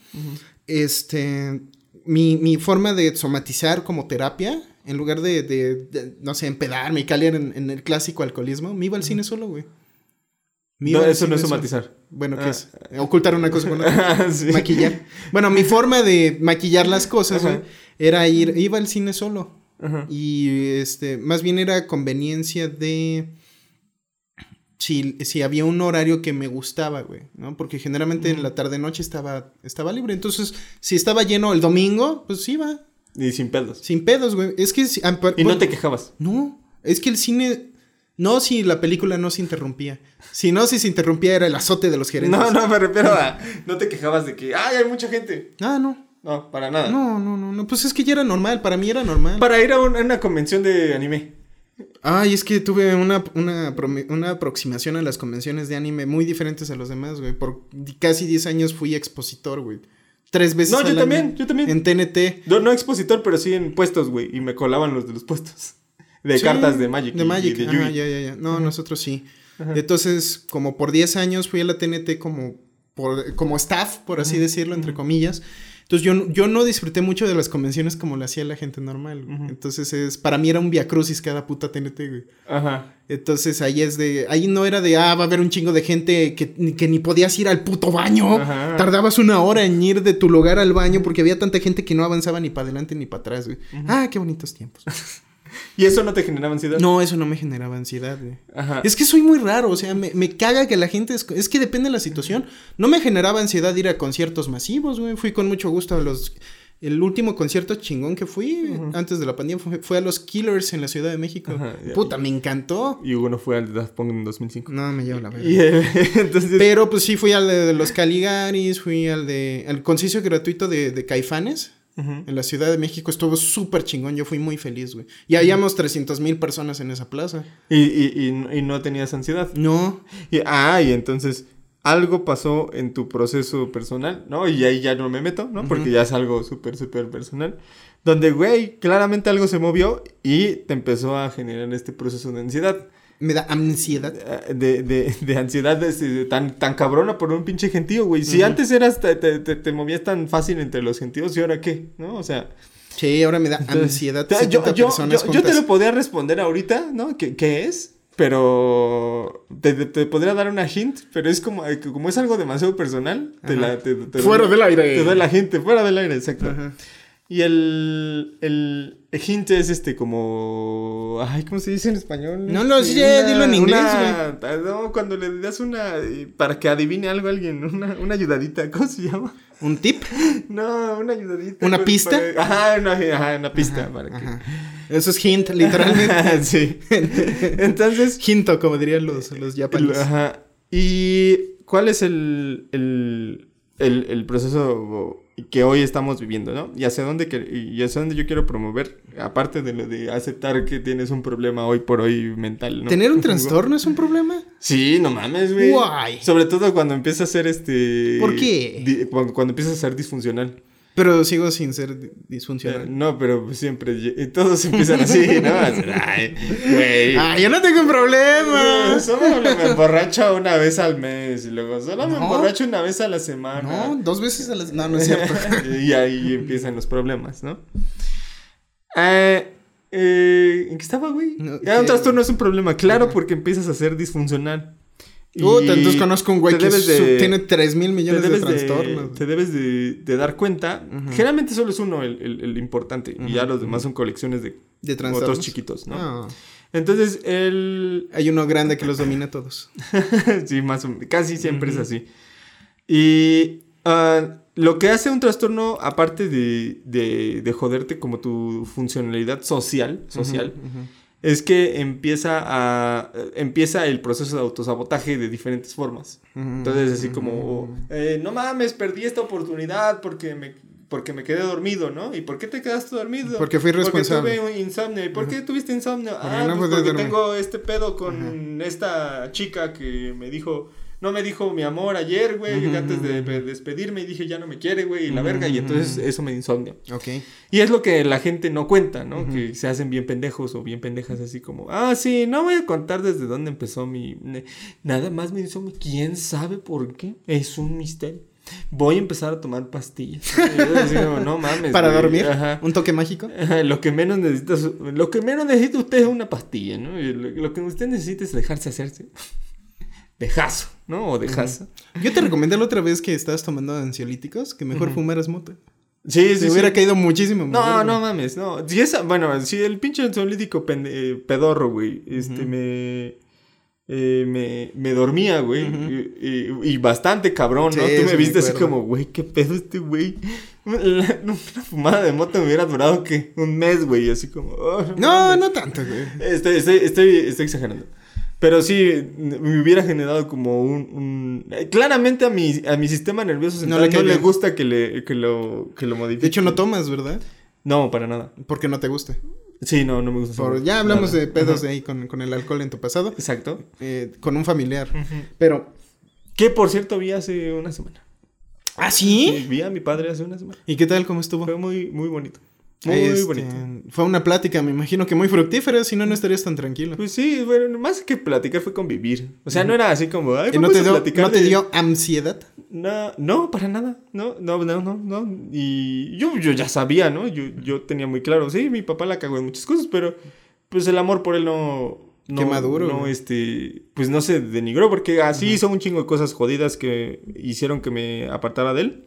Speaker 2: este, mi, mi forma de somatizar como terapia, en lugar de, de, de, no sé, empedarme y caer en, en el clásico alcoholismo, me iba al cine solo, güey.
Speaker 1: No, eso no es somatizar.
Speaker 2: Bueno, ¿qué
Speaker 1: Ah.
Speaker 2: es? Ocultar una cosa con otra.
Speaker 1: Sí.
Speaker 2: Maquillar. Bueno, mi forma de maquillar las cosas, güey, era ir, iba al cine solo.
Speaker 1: Ajá.
Speaker 2: Y este, más bien era conveniencia de si, si había un horario que me gustaba, güey, ¿no? Porque generalmente en la tarde noche estaba, estaba libre. Entonces, si estaba lleno el domingo, pues iba.
Speaker 1: Y sin pedos.
Speaker 2: Sin pedos, güey. Es que si- ah, por-
Speaker 1: Y no te quejabas.
Speaker 2: No, es que el cine. No, si la película no se interrumpía. Si no, si se interrumpía era el azote de los gerentes.
Speaker 1: No, no, me refiero a. No te quejabas de que, ay, hay mucha gente.
Speaker 2: Ah, no.
Speaker 1: No, para nada.
Speaker 2: No, no, no, no. Pues es que ya era normal. Para mí era normal.
Speaker 1: Para ir a un- a una convención de anime.
Speaker 2: Ay, es que tuve una, una, una aproximación a las convenciones de anime muy diferentes a los demás, güey. Por casi 10 años fui expositor, güey. Tres veces
Speaker 1: No, yo también, yo también.
Speaker 2: En TNT.
Speaker 1: No, no expositor, pero sí en puestos, güey. Y me colaban los de los puestos. De
Speaker 2: Sí,
Speaker 1: cartas de Magic.
Speaker 2: De
Speaker 1: y-
Speaker 2: Magic,
Speaker 1: y de
Speaker 2: ajá, ya, ya, ya. No, nosotros sí.
Speaker 1: Ajá.
Speaker 2: Entonces, como por 10 años fui a la TNT como, por, como staff, por así decirlo, entre comillas. Entonces yo, yo no disfruté mucho de las convenciones como lo hacía la gente normal. güey. Entonces es, para mí era un viacrucis cada puta TNT, güey.
Speaker 1: Ajá.
Speaker 2: Entonces ahí es de, ahí no era de, ah, va a haber un chingo de gente que, que ni podías ir al puto baño.
Speaker 1: Ajá.
Speaker 2: Tardabas una hora en ir de tu lugar al baño porque había tanta gente que no avanzaba ni para adelante ni para atrás, güey. Ah, qué bonitos tiempos.
Speaker 1: ¿Y eso no te generaba ansiedad?
Speaker 2: No, eso no me generaba ansiedad, güey.
Speaker 1: Ajá.
Speaker 2: Es que soy muy raro, o sea, me, me caga que la gente... Es, es que depende de la situación. No me generaba ansiedad ir a conciertos masivos, güey. Fui con mucho gusto a los... El último concierto chingón que fui antes de la pandemia fue, fue a los Killers en la Ciudad de México.
Speaker 1: Ajá.
Speaker 2: Puta, me encantó.
Speaker 1: Y uno fue al de Daft Punk en 2005.
Speaker 2: No, me llevo la verga.
Speaker 1: Eh, entonces...
Speaker 2: Pero pues sí fui al de, de los Caligaris, fui al de... Al concierto gratuito de, de Caifanes. En la Ciudad de México estuvo súper chingón, yo fui muy feliz, güey. Y habíamos 300 mil personas en esa plaza.
Speaker 1: Y, y, y, y no tenías ansiedad.
Speaker 2: No,
Speaker 1: Y, ah, y entonces algo pasó en tu proceso personal, ¿no? Y ahí ya no me meto, ¿no? Porque ya es algo súper, súper personal. Donde, güey, claramente algo se movió y te empezó a generar este proceso de ansiedad.
Speaker 2: Me da ansiedad.
Speaker 1: eh, De, de, de ansiedad tan, tan cabrona por un pinche gentío, güey. Si antes eras, te, te, te- te movías tan fácil entre los gentíos, ¿y ahora qué? ¿No? O sea...
Speaker 2: Sí, ahora me da ansiedad.
Speaker 1: te-
Speaker 2: 70
Speaker 1: yo, yo,
Speaker 2: personas
Speaker 1: yo- yo te lo podría responder ahorita, ¿no? ¿Qué, qué es? Pero te, te- te podría dar una hint, pero es como, como es algo demasiado personal, te la, te, te
Speaker 2: Fuera
Speaker 1: doy-
Speaker 2: del aire.
Speaker 1: Te doy la hint, fuera del aire, exacto.
Speaker 2: Ajá.
Speaker 1: Y el, el hint es este como... Ay, ¿cómo se dice en español?
Speaker 2: No lo sé, dilo en inglés,
Speaker 1: una- No, cuando le das una... Para que adivine algo a alguien, una, una ayudadita, ¿cómo se llama?
Speaker 2: ¿Un tip?
Speaker 1: No, una ayudadita.
Speaker 2: ¿Una
Speaker 1: pues,
Speaker 2: pista?
Speaker 1: para- Ajá, una, ajá, una pista para que...
Speaker 2: Eso es hint, literalmente.
Speaker 1: sí. Entonces,
Speaker 2: Hinto, como dirían los, los japoneses.
Speaker 1: ajá. ¿Y cuál es el, el, el, el proceso que hoy estamos viviendo, no? Y hacia dónde que- y hacia dónde yo quiero promover, aparte de lo de aceptar que tienes un problema hoy por hoy mental, ¿no?
Speaker 2: ¿Tener un trastorno es un problema?
Speaker 1: Sí, no mames, güey.
Speaker 2: Guay.
Speaker 1: Sobre todo cuando empieza a ser este.
Speaker 2: ¿Por qué?
Speaker 1: cuando, cuando empieza a ser disfuncional.
Speaker 2: Pero sigo sin ser di- disfuncional.
Speaker 1: No, pero siempre. lle- Todos empiezan así, ¿no? Ay, güey.
Speaker 2: ¡Ah, yo no tengo un problema!
Speaker 1: Solo me emborracho una vez al mes y luego solo me
Speaker 2: No.
Speaker 1: emborracho una vez a la semana.
Speaker 2: No, dos veces a la... No, no es cierto.
Speaker 1: y ahí empiezan los problemas, ¿no? Eh, eh, ¿En qué estaba, güey?
Speaker 2: No,
Speaker 1: ya, un
Speaker 2: que-
Speaker 1: trastorno es un problema, claro, porque empiezas a ser disfuncional. Y
Speaker 2: entonces conozco un güey que
Speaker 1: debes de-
Speaker 2: tiene 3 mil millones de trastornos.
Speaker 1: te debes de, de dar cuenta. Generalmente solo es uno el, el- el importante. Y ya los demás son colecciones de
Speaker 2: De
Speaker 1: otros chiquitos, ¿no?
Speaker 2: Ah.
Speaker 1: Entonces, el,
Speaker 2: Hay uno grande que los domina a todos.
Speaker 1: sí, más o menos. Casi siempre es así. Y ah, lo que hace un trastorno, aparte de, de, de joderte como tu funcionalidad social, social. Es que empieza, a, empieza el proceso de autosabotaje de diferentes formas. Entonces, así como, eh, no mames, perdí esta oportunidad porque me, porque me quedé dormido, ¿no? ¿Y por qué te quedaste dormido?
Speaker 2: Porque fui responsable.
Speaker 1: Porque tuve insomnio. ¿Y por qué tuviste insomnio?
Speaker 2: Porque
Speaker 1: ah,
Speaker 2: no
Speaker 1: pues porque
Speaker 2: dormir.
Speaker 1: tengo este pedo con esta chica que me dijo... No me dijo mi amor ayer, güey,
Speaker 2: Ujú,
Speaker 1: antes de despedirme y dije ya no me quiere, güey, y la verga, y entonces eso me dio insomnio.
Speaker 2: Ok.
Speaker 1: Y es lo que la gente no cuenta, ¿no? Que se hacen bien pendejos o bien pendejas así como, ah, sí, no voy a contar desde dónde empezó mi... Nada más me hizo, ¿quién sabe por qué? Es un misterio. Voy a empezar a tomar pastillas. Así como, no mames.
Speaker 2: ¿Para
Speaker 1: güey".
Speaker 2: dormir?
Speaker 1: Ajá.
Speaker 2: ¿Un toque mágico?
Speaker 1: Ajá, Lo que menos necesita, lo que menos necesita usted es una pastilla, ¿no? Lo, lo que usted necesita es dejarse hacerse. Dejazo, ¿no? O dejaza.
Speaker 2: Yo te recomendé la otra vez que estabas tomando ansiolíticos que mejor fumaras mota.
Speaker 1: Sí, sí,
Speaker 2: Se
Speaker 1: sí.
Speaker 2: hubiera caído muchísimo.
Speaker 1: No,
Speaker 2: mejor,
Speaker 1: no mames, no. Si esa, bueno, si el pinche ansiolítico pende- eh, pedorro, güey, este, me, eh, me, me dormía, güey, y, y- y bastante cabrón, ¿no? Tú me
Speaker 2: me
Speaker 1: viste así como, güey, ¿qué pedo este güey? La- una fumada de moto me hubiera durado, ¿qué? Un mes, güey, así como... oh,
Speaker 2: No,
Speaker 1: mames.
Speaker 2: no tanto, güey.
Speaker 1: Estoy, estoy, estoy, estoy exagerando. Pero sí, me hubiera generado como un... un- eh, Claramente a mi, a mi sistema nervioso central
Speaker 2: le
Speaker 1: no, le gusta que, le, que, lo, que lo modifique.
Speaker 2: De hecho, no tomas, ¿verdad?
Speaker 1: No, para nada.
Speaker 2: Porque no te gusta.
Speaker 1: Sí, no, no me gusta.
Speaker 2: Por- ya hablamos
Speaker 1: nada.
Speaker 2: de pedos de ahí con, con el alcohol en tu pasado.
Speaker 1: Exacto.
Speaker 2: eh, con un familiar. Pero.
Speaker 1: Que por cierto vi hace una semana.
Speaker 2: ¿Ah, sí?
Speaker 1: Vi a mi padre hace una semana.
Speaker 2: ¿Y qué tal? ¿Cómo estuvo?
Speaker 1: Fue muy, muy bonito. Muy
Speaker 2: Este,
Speaker 1: bonito.
Speaker 2: Fue una plática, me imagino que muy fructífera, si no, no estarías tan tranquilo.
Speaker 1: Pues sí, bueno, más que platicar fue convivir. O sea, no era así como, ay,
Speaker 2: ¿Y no te,
Speaker 1: a
Speaker 2: dio,
Speaker 1: platicar
Speaker 2: no te
Speaker 1: de-
Speaker 2: dio ansiedad?
Speaker 1: No, no, para nada. No, no, no, no, no. Y yo, yo ya sabía, ¿no? Yo, yo tenía muy claro, sí, mi papá la cagó en muchas cosas, pero pues el amor por él no. No,
Speaker 2: Qué maduro,
Speaker 1: No, este. Pues no se denigró, porque así hizo un chingo de cosas jodidas que hicieron que me apartara de él.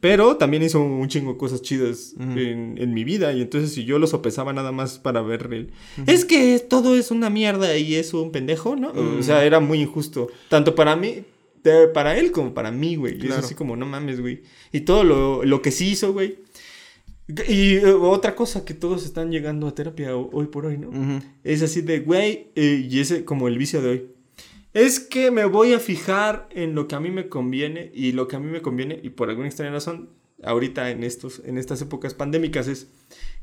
Speaker 1: Pero también hizo un chingo de cosas chidas en, en mi vida. Y entonces, si yo lo sopesaba nada más para ver el. Es que todo es una mierda y es un pendejo, ¿no? O sea, era muy injusto. Tanto para mí, para él como para mí, güey. Y
Speaker 2: Claro.
Speaker 1: Es así como, no mames, güey. Y todo lo, lo que sí hizo, güey. Y eh, otra cosa que todos están llegando a terapia ho- hoy por hoy, ¿no?
Speaker 2: Ujú.
Speaker 1: Es así de, güey, eh, y ese como el vicio de hoy. Es que me voy a fijar en lo que a mí me conviene y lo que a mí me conviene y por alguna extraña razón, ahorita en, estos, en estas épocas pandémicas es,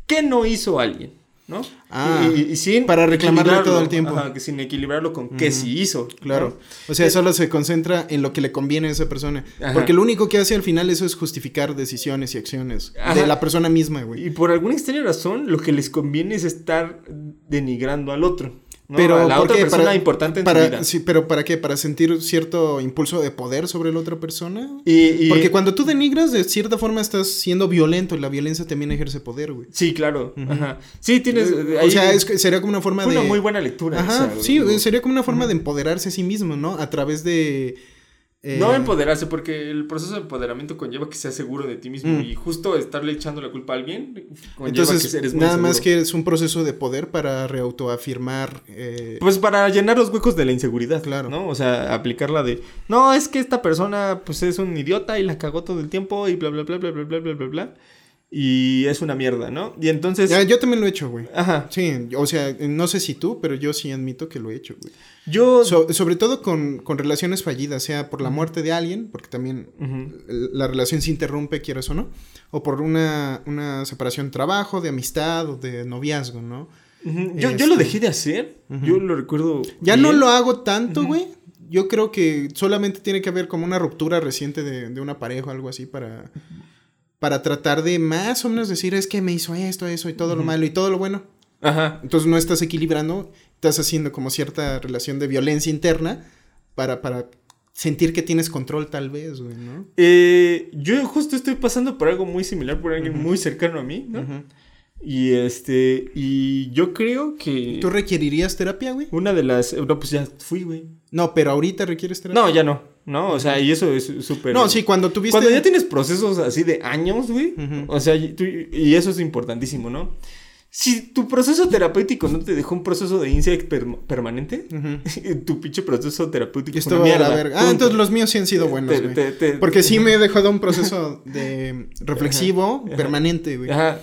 Speaker 1: ¿qué no hizo alguien? ¿No?
Speaker 2: Ah,
Speaker 1: y, sin
Speaker 2: para reclamarle todo el tiempo.
Speaker 1: ajá, que sin equilibrarlo con qué sí hizo. ¿no?
Speaker 2: Claro. O sea, solo se concentra en lo que le conviene a esa persona.
Speaker 1: Ajá.
Speaker 2: Porque lo único que hace al final eso es justificar decisiones y acciones de la persona misma, güey.
Speaker 1: Y por alguna extraña razón, lo que les conviene es estar denigrando al otro. ¿No?
Speaker 2: Pero
Speaker 1: la
Speaker 2: ¿por
Speaker 1: otra
Speaker 2: qué?
Speaker 1: persona
Speaker 2: Para-
Speaker 1: importante en
Speaker 2: para,
Speaker 1: tu vida.
Speaker 2: Sí, pero ¿para qué? ¿Para sentir cierto impulso de poder sobre la otra persona?
Speaker 1: Y- y-
Speaker 2: Porque cuando tú denigras, de cierta forma estás siendo violento y la violencia también ejerce poder, güey.
Speaker 1: Sí, claro. Ajá. Sí, tienes.
Speaker 2: O
Speaker 1: ahí-
Speaker 2: sea, es, sería como una forma
Speaker 1: Fue
Speaker 2: de...
Speaker 1: una muy buena lectura.
Speaker 2: Ajá,
Speaker 1: esa,
Speaker 2: sí, sería como una forma de empoderarse a sí mismo, ¿no? A través de...
Speaker 1: No eh, empoderarse, porque el proceso de empoderamiento conlleva que seas seguro de ti mismo
Speaker 2: mm.
Speaker 1: y justo estarle echando la culpa a alguien.
Speaker 2: Entonces,
Speaker 1: que eres
Speaker 2: nada más que es un proceso de poder para reautoafirmar. Eh,
Speaker 1: pues para llenar los huecos de la inseguridad,
Speaker 2: claro.
Speaker 1: ¿no? O sea, aplicarla de, no, es que esta persona pues es un idiota y la cagó todo el tiempo y bla, bla, bla, bla, bla, bla, bla, bla. bla. Y es una mierda, ¿no? Y entonces.
Speaker 2: ya, yo también lo he hecho, güey.
Speaker 1: Ajá.
Speaker 2: Sí, o sea, no sé si tú, pero yo sí admito que lo he hecho, güey.
Speaker 1: Yo.
Speaker 2: So- sobre todo con, con relaciones fallidas, sea por la muerte de alguien, porque también la relación se interrumpe, quieras o no, o por una, una separación de trabajo, de amistad o de noviazgo, ¿no?
Speaker 1: Yo, yo lo
Speaker 2: Este-
Speaker 1: dejé de hacer. Yo lo recuerdo.
Speaker 2: Ya
Speaker 1: bien.
Speaker 2: no lo hago tanto, güey. Yo creo que solamente tiene que haber como una ruptura reciente de, de una pareja o algo así para, para tratar de más o menos decir, es que me hizo esto, eso y todo lo malo y todo lo bueno.
Speaker 1: Ajá.
Speaker 2: Entonces no estás equilibrando, estás haciendo como cierta relación de violencia interna para, para sentir que tienes control tal vez, güey, ¿no?
Speaker 1: Eh, yo justo estoy pasando por algo muy similar, por alguien muy cercano a mí, ¿no?
Speaker 2: Ujú.
Speaker 1: Y este, y yo creo que
Speaker 2: ¿Tú requerirías terapia, güey?
Speaker 1: una de las, no, pues ya fui, güey.
Speaker 2: No, pero ahorita requieres terapia.
Speaker 1: No, ya no, no, o sea, y eso es súper.
Speaker 2: No, sí, cuando tuviste...
Speaker 1: Cuando ya tienes procesos así de años, güey, o sea, y, tú- y eso es importantísimo, ¿no? Si tu proceso terapéutico no te dejó un proceso de insight per- permanente, tu pinche proceso terapéutico fue una mierda.
Speaker 2: verga. Ah, entonces los míos sí han sido buenos, güey. Porque sí me he dejado un proceso de reflexivo
Speaker 1: Ajá.
Speaker 2: permanente, güey.
Speaker 1: Ajá.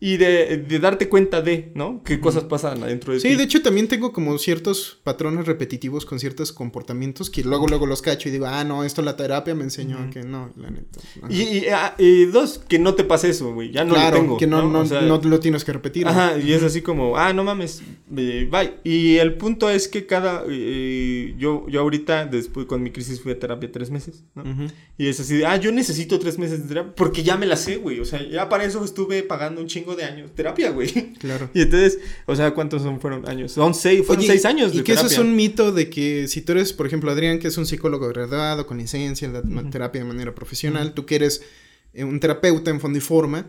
Speaker 1: Y de, de darte cuenta de, ¿no? Qué cosas pasan adentro de ti.
Speaker 2: Sí, de hecho también tengo como ciertos patrones repetitivos con ciertos comportamientos que luego luego los cacho y digo, ah, no, esto la terapia me enseñó que no, la neta.
Speaker 1: Y, y, ah, y dos, que no te pase eso, güey. Ya no
Speaker 2: claro,
Speaker 1: lo tengo.
Speaker 2: que no, no,
Speaker 1: O sea,
Speaker 2: no lo tienes que repetir.
Speaker 1: Ajá, y es así como, ah, no mames, eh, bye. Y el punto es que cada. eh, yo, yo ahorita, después con mi crisis, fui a terapia tres meses, ¿no? Y es así, de, ah, yo necesito tres meses de terapia porque ya me la sé, güey. O sea, ya para eso estuve pagando un chingo de años terapia, güey.
Speaker 2: Claro.
Speaker 1: Y entonces, o sea, ¿cuántos son, fueron años? Son seis, fueron
Speaker 2: Oye,
Speaker 1: seis años de
Speaker 2: Y que
Speaker 1: terapia.
Speaker 2: eso es un mito de que si tú eres, por ejemplo, Adrián, que es un psicólogo graduado con licencia en la terapia de manera profesional, tú que eres eh, un terapeuta en fondo y forma,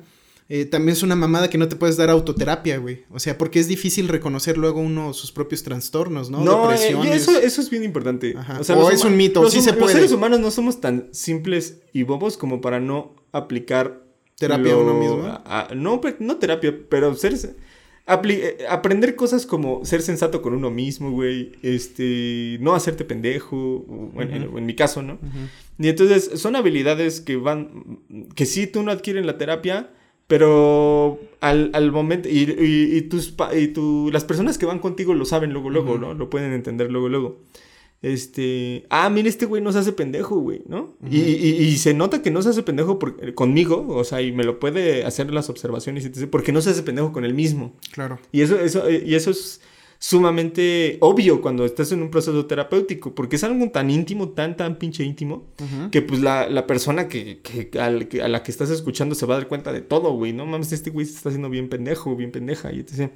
Speaker 2: eh, también es una mamada que no te puedes dar autoterapia, güey. O sea, porque es difícil reconocer luego uno sus propios trastornos, ¿no?
Speaker 1: No, eh,
Speaker 2: Depresiones.
Speaker 1: eso, eso es bien importante.
Speaker 2: Ajá.
Speaker 1: sea,
Speaker 2: O
Speaker 1: los
Speaker 2: es un mito,
Speaker 1: los
Speaker 2: sí se
Speaker 1: Los
Speaker 2: puede.
Speaker 1: seres humanos no somos tan simples y bobos como para no aplicar
Speaker 2: Terapia a uno mismo.
Speaker 1: a- a- no, pe- no terapia, pero ser, apli- eh, aprender cosas como ser sensato con uno mismo, güey. Este, no hacerte pendejo, o, bueno, en, en mi caso, ¿no? Y entonces son habilidades que van, que sí tú no adquieres en la terapia, pero al, al momento, y, y- y tus, y tu, las personas que van contigo lo saben luego, luego, ¿no? Lo pueden entender luego, luego. Este, ah, mira, este güey no se hace pendejo, güey, ¿no? y, y- y se nota que no se hace pendejo por- conmigo, o sea, y me lo puede hacer las observaciones y te dice, porque no se hace pendejo con él mismo.
Speaker 2: Claro.
Speaker 1: Y eso, eso, y eso es, sumamente obvio cuando estás en un proceso terapéutico, porque es algo tan íntimo, tan, tan pinche íntimo, que pues la, la persona que, que, al, que, a la que estás escuchando se va a dar cuenta de todo, güey, no mames, este güey se está haciendo bien pendejo, bien pendeja, y etc.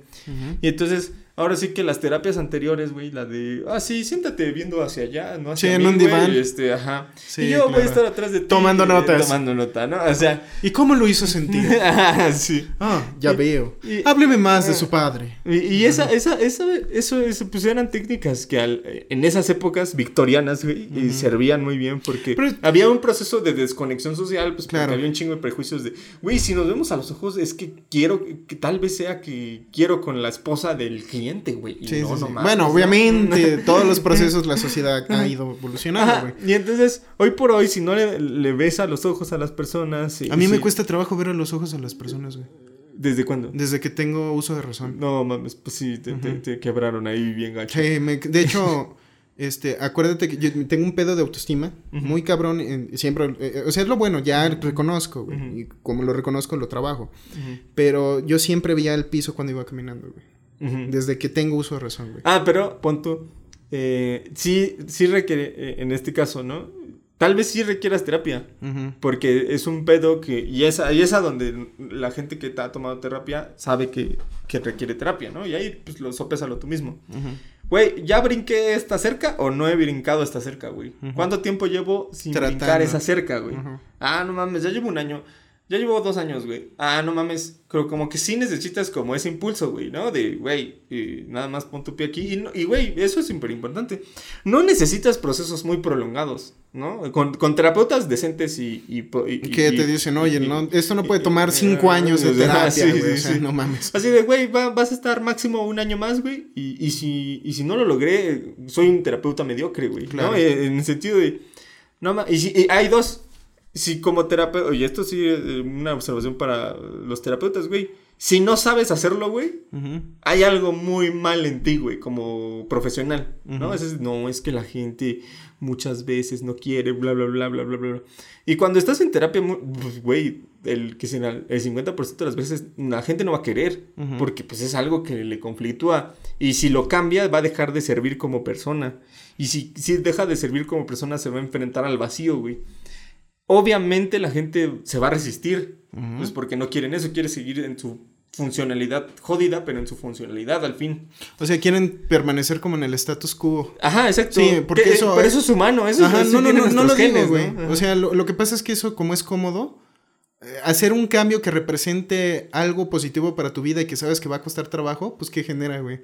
Speaker 1: Y entonces, ahora sí que las terapias anteriores, güey, la de, ah, sí, siéntate viendo hacia allá, ¿no? Hacia
Speaker 2: Sí, en
Speaker 1: mí,
Speaker 2: un
Speaker 1: güey,
Speaker 2: diván.
Speaker 1: Este, ajá.
Speaker 2: Sí,
Speaker 1: y yo voy a
Speaker 2: claro.
Speaker 1: estar atrás de ti.
Speaker 2: Tomando
Speaker 1: eh,
Speaker 2: notas.
Speaker 1: Tomando nota, ¿no? O sea,
Speaker 2: ¿Y cómo lo hizo sentir?
Speaker 1: ah, sí.
Speaker 2: Ah, ya
Speaker 1: Y-
Speaker 2: veo.
Speaker 1: y-
Speaker 2: Hábleme más de su padre.
Speaker 1: Y, y esa, esa, esa, eso, eso, pues eran técnicas que al- en esas épocas victorianas, güey, y servían muy bien porque
Speaker 2: Pero-
Speaker 1: había un proceso de desconexión social, pues
Speaker 2: Claro.
Speaker 1: porque había un chingo de prejuicios de, güey, si nos vemos a los ojos es que quiero, que tal vez sea que quiero con la esposa del cliente, güey. y
Speaker 2: Sí,
Speaker 1: no,
Speaker 2: sí,
Speaker 1: no
Speaker 2: sí.
Speaker 1: mames,
Speaker 2: Bueno,
Speaker 1: ¿no?
Speaker 2: obviamente, todos los procesos la sociedad ha ido evolucionando, güey.
Speaker 1: Y entonces, hoy por hoy, si no le, le ves a los ojos a las personas... y-
Speaker 2: A mí me cuesta trabajo ver a los ojos a las personas, güey.
Speaker 1: ¿Desde cuándo?
Speaker 2: Desde que tengo uso de razón.
Speaker 1: No mames, pues sí, te, te- te quebraron ahí bien gacho.
Speaker 2: Sí, me- de hecho, este, acuérdate que yo tengo un pedo de autoestima muy cabrón. en- siempre, eh, o sea, es lo bueno, ya reconozco, güey. Y como lo reconozco, lo trabajo. Pero yo siempre veía el piso cuando iba caminando, güey. Desde que tengo uso de razón, güey.
Speaker 1: Ah, pero pon tú. eh, sí, sí requiere, eh, en este caso, ¿no? Tal vez sí requieras terapia.
Speaker 2: Ujú.
Speaker 1: Porque es un pedo que. Y es, y es a donde la gente que te ha tomado terapia sabe que, que requiere terapia, ¿no? Y ahí, pues lo sopésalo tú mismo.
Speaker 2: Ujú.
Speaker 1: Güey, ¿ya brinqué esta cerca o no he brincado esta cerca, güey? ¿Cuánto tiempo llevo sin
Speaker 2: Tratando.
Speaker 1: brincar esa cerca, güey? Ah, no mames, ya llevo un año. Ya llevo dos años, güey. Ah, no mames. Creo como que sí necesitas como ese impulso, güey, ¿no? De, güey, eh, nada más pon tu pie aquí. Y, no- y, güey, eso es súper importante. No necesitas procesos muy prolongados, ¿no? Con, con terapeutas decentes y... y, y-
Speaker 2: Que te dicen, oye, no, esto no puede tomar cinco
Speaker 1: ah,
Speaker 2: años de
Speaker 1: ah,
Speaker 2: terapia,
Speaker 1: sí,
Speaker 2: güey.
Speaker 1: sí,
Speaker 2: o sea,
Speaker 1: sí.
Speaker 2: no mames.
Speaker 1: Así de, güey, va- vas a estar máximo un año más, güey. Y, si, y si no lo logré, soy un terapeuta mediocre, güey.
Speaker 2: Claro.
Speaker 1: ¿no? Eh, En el sentido de. No Y, si, y hay dos. Si como terapeuta. Oye, esto sí es eh, una observación para los terapeutas, güey. Si no sabes hacerlo, güey, hay algo muy mal en ti, güey, como profesional, ¿no? Es- no, es que la gente muchas veces no quiere, bla, bla, bla, bla, bla, bla. Y cuando estás en terapia, pues, güey, el, que el 50% de las veces la gente no va a querer, porque pues es algo que le conflictúa. Y si lo cambia, va a dejar de servir como persona. Y si, si deja de servir como persona, se va a enfrentar al vacío, güey. Obviamente la gente se va a resistir, pues porque no quieren eso, quiere seguir en su funcionalidad jodida, pero en su funcionalidad al fin.
Speaker 2: O sea, quieren permanecer como en el status quo.
Speaker 1: Ajá, exacto.
Speaker 2: Sí, porque
Speaker 1: Que, eh,
Speaker 2: eso-
Speaker 1: Pero eso es humano, eso
Speaker 2: Ajá,
Speaker 1: es
Speaker 2: no, no, no, lo digo,
Speaker 1: genes,
Speaker 2: güey.
Speaker 1: ¿no?
Speaker 2: O sea, lo, lo que pasa es que eso, como es cómodo, eh, hacer un cambio que represente algo positivo para tu vida y que sabes que va a costar trabajo, pues ¿qué genera, güey?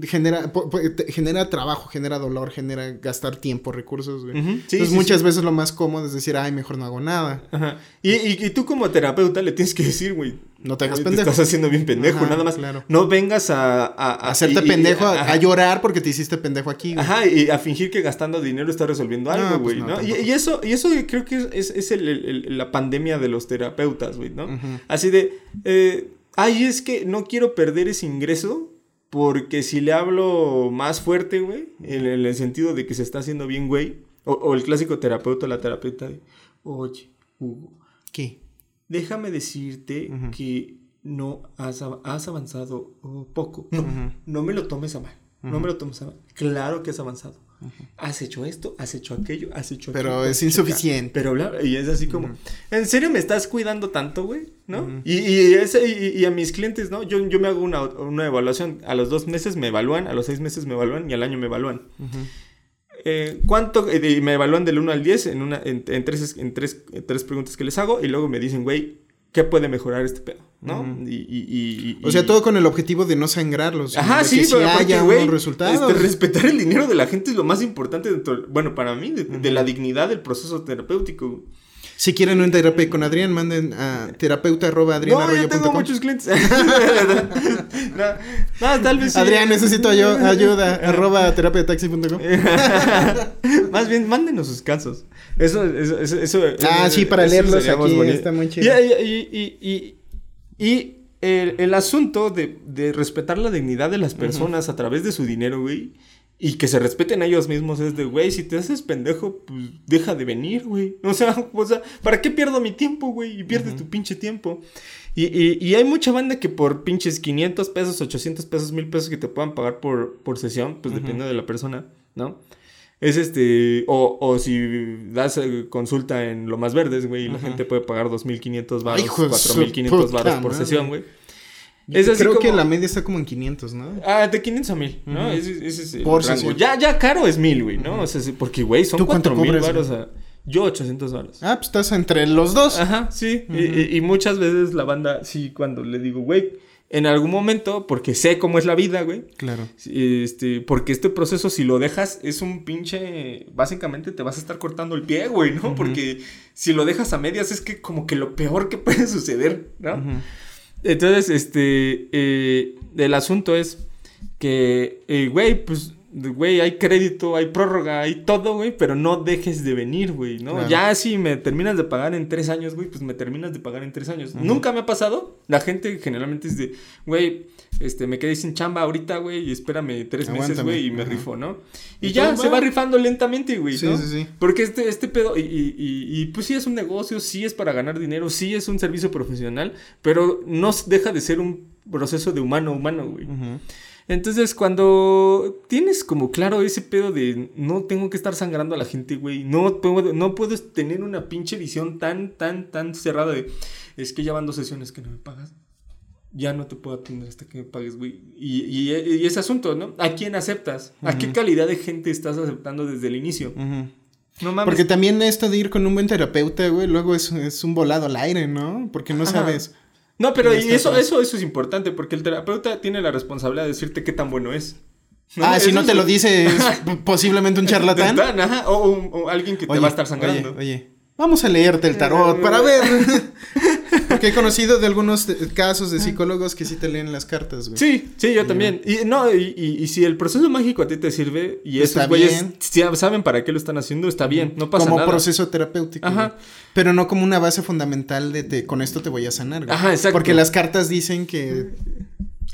Speaker 2: Genera, po- po- te- genera trabajo, genera dolor, genera gastar tiempo, recursos, güey.
Speaker 1: Sí,
Speaker 2: Entonces
Speaker 1: sí,
Speaker 2: muchas
Speaker 1: sí.
Speaker 2: veces lo más cómodo es decir, ay, mejor no hago nada.
Speaker 1: Ajá. Y, y, y tú como terapeuta le tienes que decir, güey.
Speaker 2: No te hagas
Speaker 1: güey,
Speaker 2: pendejo.
Speaker 1: estás haciendo bien pendejo,
Speaker 2: Ajá,
Speaker 1: nada más.
Speaker 2: claro.
Speaker 1: No vengas a... a, a-
Speaker 2: Hacerte
Speaker 1: y-
Speaker 2: pendejo, a, llorar porque te hiciste pendejo aquí, güey.
Speaker 1: Ajá, y a fingir que gastando dinero está resolviendo
Speaker 2: No,
Speaker 1: algo,
Speaker 2: pues
Speaker 1: güey,
Speaker 2: no,
Speaker 1: ¿no? Y, eso, y eso creo que es, es, el- el- el- la pandemia de los terapeutas, güey, ¿no? Así de, eh, ay, es que no quiero perder ese ingreso porque si le hablo más fuerte, güey, en, en el sentido de que se está haciendo bien, güey, o, o el clásico terapeuta, la terapeuta de, oye, Hugo,
Speaker 2: ¿Qué?
Speaker 1: déjame decirte que no has, av- has avanzado oh, poco. No, no me lo tomes a mal. No me lo tomes a mal. Claro que has avanzado. Has hecho esto, has hecho aquello, has hecho
Speaker 2: Pero
Speaker 1: aquello,
Speaker 2: es
Speaker 1: acá.
Speaker 2: insuficiente.
Speaker 1: Pero bla, y es así como, ¿en serio me estás cuidando tanto, güey? ¿No? Y, y, ese- y- y a mis clientes, ¿no? Yo, yo me hago una, una evaluación. A los dos meses me evalúan, a los seis meses me evalúan y al año me evalúan. Eh, ¿Cuánto? eh, me evalúan del 1 al 10 en, una, en, en tres, en, tres, en tres preguntas que les hago y luego me dicen, güey, ¿qué puede mejorar este pedo? ¿No? Y, y- y- y-
Speaker 2: O sea, todo con el objetivo de no sangrarlos.
Speaker 1: Ajá, sí,
Speaker 2: que sí haya
Speaker 1: güey,
Speaker 2: unos resultados.
Speaker 1: este, respetar el dinero de la gente es lo más importante dentro, bueno, para mí, de, de la dignidad del proceso terapéutico.
Speaker 2: Si quieren un terapia con Adrián, manden a terapeuta arroba
Speaker 1: No, yo tengo muchos clientes. no, no, tal vez sí.
Speaker 2: Adrián, necesito ayuda, arroba terapiataxi.com.
Speaker 1: Más bien, mándenos sus casos. Eso, eso, eso, eso-
Speaker 2: Ah, sí, para leerlos aquí, está muy chido.
Speaker 1: Y, y, y, y, y el, el asunto de, de respetar la dignidad de las personas a través de su dinero, güey. Y que se respeten a ellos mismos es de, güey, si te haces pendejo, pues deja de venir, güey. O sea, o sea, ¿para qué pierdo mi tiempo, güey? Y pierdes tu pinche tiempo. Y, y, y, hay mucha banda que por pinches 500 pesos, 800 pesos, 1000 pesos que te puedan pagar por, por sesión, pues depende de la persona, ¿no? Es este, o, o si das eh, consulta en lo más verdes, güey, y la gente puede pagar 2.500 baros, 4.500 baros por sesión, güey.
Speaker 2: Es así Creo que la media está como en 500, ¿no?
Speaker 1: Ah, de 500 a 1000, ¿no? Ese, ese es el Por rango. Ya, ya caro es 1000, güey, ¿no? O sea, porque, güey, son 4000 baros a... Yo 800 baros.
Speaker 2: Ah, pues estás entre los dos.
Speaker 1: Ajá, sí. y, y, muchas veces la banda, sí, cuando le digo, güey, en algún momento, porque sé cómo es la vida, güey.
Speaker 2: Claro.
Speaker 1: Este, porque este proceso, si lo dejas, es un pinche. Básicamente te vas a estar cortando el pie, güey, ¿no? Porque si lo dejas a medias, es que como que lo peor que puede suceder, ¿no? Entonces, este, eh, el asunto es que, eh, güey, pues, güey, hay crédito, hay prórroga, hay todo, güey, pero no dejes de venir, güey, ¿no? Ya si me terminas de pagar en tres años, güey, pues me terminas de pagar en tres años. Nunca me ha pasado. La gente generalmente es de, güey, este, me quedé sin chamba ahorita, güey, y espérame tres meses, güey, y me rifo, ¿no? Y, ya se va rifando lentamente, güey, ¿no? Sí, sí. Porque este, este pedo, y, y, y, pues sí es un negocio, sí es para ganar dinero, sí es un servicio profesional, pero no deja de ser un proceso de humano a humano, güey. Entonces, cuando tienes como claro ese pedo de no tengo que estar sangrando a la gente, güey, no puedo, no puedes tener una pinche visión tan, tan, tan cerrada de es que ya van dos sesiones que no me pagas ya no te puedo atender hasta que me pagues, güey. Y, y, ese asunto, ¿no? ¿A quién aceptas? ¿A qué calidad de gente estás aceptando desde el inicio?
Speaker 2: No mames. Porque también esto de ir con un buen terapeuta, güey, luego es, es un volado al aire, ¿no? Porque no sabes.
Speaker 1: No, pero y eso, eso, eso es importante, porque el terapeuta tiene la responsabilidad de decirte qué tan bueno es.
Speaker 2: Ah, si no te lo dice, es posiblemente un charlatán.
Speaker 1: Ajá, o, alguien que te va a estar sangrando.
Speaker 2: Oye, oye, vamos a leerte el tarot para ver. Porque he conocido de algunos casos de psicólogos que sí te leen las cartas, güey.
Speaker 1: Sí, sí, yo también. Y no, y, y, si el proceso mágico a ti te sirve y esos güeyes saben para qué lo están haciendo, está bien, no pasa
Speaker 2: nada.
Speaker 1: Como
Speaker 2: proceso terapéutico. Ajá. Pero no como una base fundamental de, con esto te voy a sanar, güey. Ajá, exacto. Porque las cartas dicen que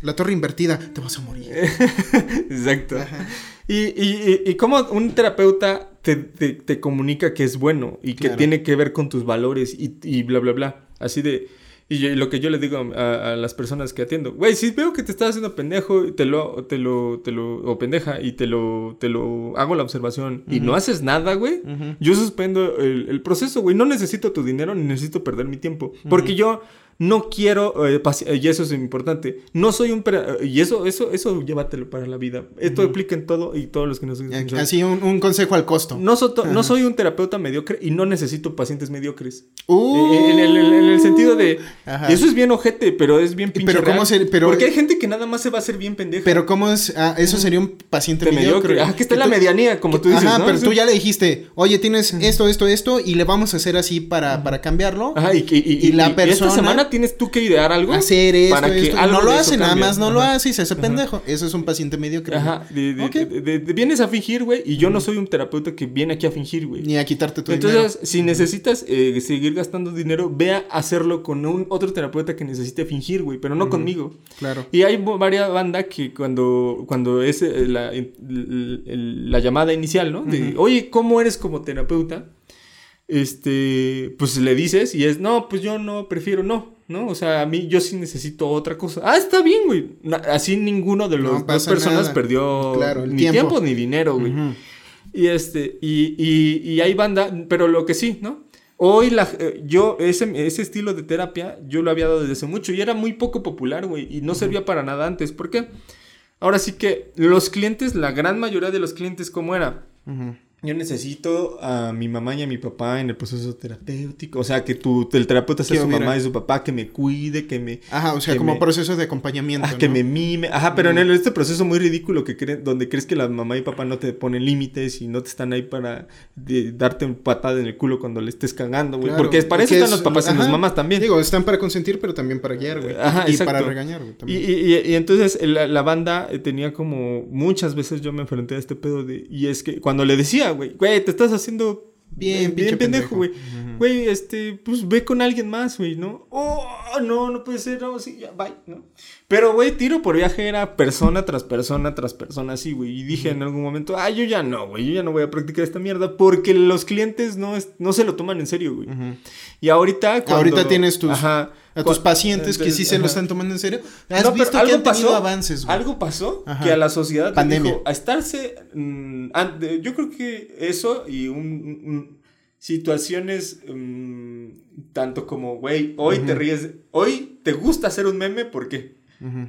Speaker 2: la torre invertida, te vas a morir.
Speaker 1: exacto. Ajá. Y, y, y, como un terapeuta te, te, comunica que es bueno y que tiene que ver con tus valores y, y bla, bla, bla. Así de... Y lo que yo le digo a, las personas que atiendo, güey, si veo que te estás haciendo pendejo, te lo, te lo, te lo, o pendeja, y te lo, te lo hago la observación, y no haces nada, güey, yo suspendo el, el proceso, güey, no necesito tu dinero, ni necesito perder mi tiempo, porque yo no quiero, eh, y eso es importante, no soy un, y eso, eso, eso llévatelo para la vida. Esto aplica en todo y todos los que nos
Speaker 2: Así un, consejo al costo.
Speaker 1: No, no soy un terapeuta mediocre y no necesito pacientes mediocres. Uh. en, el, sentido de, eso es bien ojete, pero es bien pinche
Speaker 2: pero ¿cómo pero,
Speaker 1: Porque hay gente que nada más se va a hacer bien pendeja.
Speaker 2: Pero ¿cómo es? Ah, eso sería un paciente mediocre.
Speaker 1: Ah, que está en la medianía, como tú dices, Ajá,
Speaker 2: pero tú ya le dijiste, oye, tienes esto, esto, esto, y le vamos a hacer así para, para cambiarlo.
Speaker 1: Ajá, y, y, la persona... Esta semana tienes tú que idear algo.
Speaker 2: Hacer esto, para que no lo hace, nada más no lo hace y se hace pendejo. Eso es un paciente mediocre.
Speaker 1: Ajá. vienes a fingir, güey, y yo no soy un terapeuta que viene aquí a fingir, güey.
Speaker 2: Ni a quitarte tu
Speaker 1: dinero. Entonces, si necesitas eh, seguir gastando dinero, vea a hacerlo con un otro terapeuta que necesite fingir, güey, pero no conmigo.
Speaker 2: Claro.
Speaker 1: Y hay varias bandas que cuando, cuando es eh, la, la, llamada inicial, ¿no? De, oye, ¿cómo eres como terapeuta? Este, pues le dices y es, no, pues yo no, prefiero no. ¿no? O sea, a mí yo sí necesito otra cosa. Ah, está bien, güey. Así ninguno de los dos personas perdió ni tiempo. ni dinero, güey. Y este, y, y, y, hay banda, pero lo que sí, ¿no? Hoy la, eh, yo, ese, ese estilo de terapia, yo lo había dado desde hace mucho y era muy poco popular, güey, y no servía para nada antes. ¿Por qué? Ahora sí que los clientes, la gran mayoría de los clientes, ¿cómo era? Yo necesito a mi mamá y a mi papá en el proceso terapéutico. O sea, que tu, el terapeuta sea su mamá y su papá, que me cuide, que me...
Speaker 2: Ajá, o sea, como proceso de acompañamiento.
Speaker 1: Que me mime. Ajá, pero en este proceso muy ridículo que donde crees que la mamá y papá no te ponen límites y no te están ahí para darte un patada en el culo cuando le estés cagando, güey. porque para eso están los papás y las mamás también.
Speaker 2: Digo, están para consentir, pero también para guiar, güey. Ajá, y, para regañar, güey.
Speaker 1: Y, y, y, entonces la, la banda tenía como... Muchas veces yo me enfrenté a este pedo de... Y es que cuando le decía güey, güey, te estás haciendo
Speaker 2: Bien,
Speaker 1: bien pendejo,
Speaker 2: pendejo.
Speaker 1: Güey. Este, pues ve con alguien más, güey, ¿no? Oh, no, no puede ser, no, sí, ya, bye, ¿no? Pero, güey, tiro por viaje era persona tras persona tras persona, así, güey. Y dije en algún momento, ah, yo ya no, güey, yo ya no voy a practicar esta mierda porque los clientes no, es- no se lo toman en serio, güey.
Speaker 2: Ujú.
Speaker 1: Y ahorita, cuando...
Speaker 2: Ahorita tienes tus-
Speaker 1: Ajá.
Speaker 2: A tus pacientes que sí se lo están tomando en serio. ¿Has
Speaker 1: No,
Speaker 2: visto que han tenido
Speaker 1: pasó,
Speaker 2: avances, güey?
Speaker 1: Algo pasó
Speaker 2: Ajá.
Speaker 1: que a la sociedad
Speaker 2: Pandemia.
Speaker 1: dijo a estarse. mm, yo creo que eso y un, un- situaciones mm, tanto como, güey, hoy te ríes, hoy te gusta hacer un meme, ¿por qué?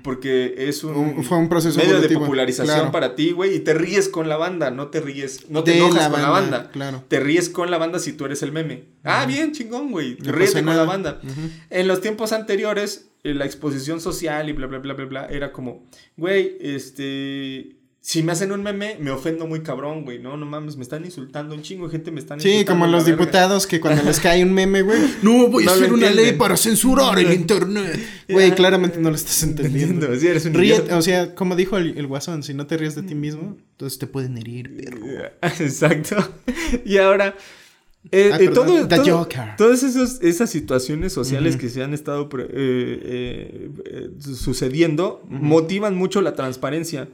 Speaker 1: Porque es un,
Speaker 2: Un- fue un proceso
Speaker 1: medio de popularización
Speaker 2: claro.
Speaker 1: para ti, güey, y te ríes con la banda, no te ríes, no te
Speaker 2: De
Speaker 1: enojas
Speaker 2: la
Speaker 1: con la
Speaker 2: banda, claro.
Speaker 1: Te ríes con la banda si tú eres el meme. Ah, bien, chingón, güey.
Speaker 2: No
Speaker 1: Ríete con la banda. En los tiempos anteriores, eh, la exposición social y bla, bla, bla, bla, bla, era como, güey, este, si me hacen un meme, me ofendo muy cabrón, güey, no, no mames, me están insultando, un chingo de gente me están
Speaker 2: Sí,
Speaker 1: insultando.
Speaker 2: como
Speaker 1: la
Speaker 2: los
Speaker 1: verga".
Speaker 2: diputados que cuando les cae un meme, güey, no voy a
Speaker 1: No
Speaker 2: hacer una ley para censurar el internet. Güey, claramente no lo estás entendiendo.
Speaker 1: Entiendo, sí, eres un
Speaker 2: Ríete,
Speaker 1: idiota.
Speaker 2: o sea, como dijo el, el guasón, si no te ríes de ti mismo, entonces te pueden herir, perro.
Speaker 1: Exacto. Y ahora, eh,
Speaker 2: Ah,
Speaker 1: eh,
Speaker 2: perdón,
Speaker 1: todo-
Speaker 2: The
Speaker 1: todo-
Speaker 2: Joker.
Speaker 1: todas esos- esas situaciones sociales que se han estado eh, eh, su- sucediendo motivan mucho la transparencia.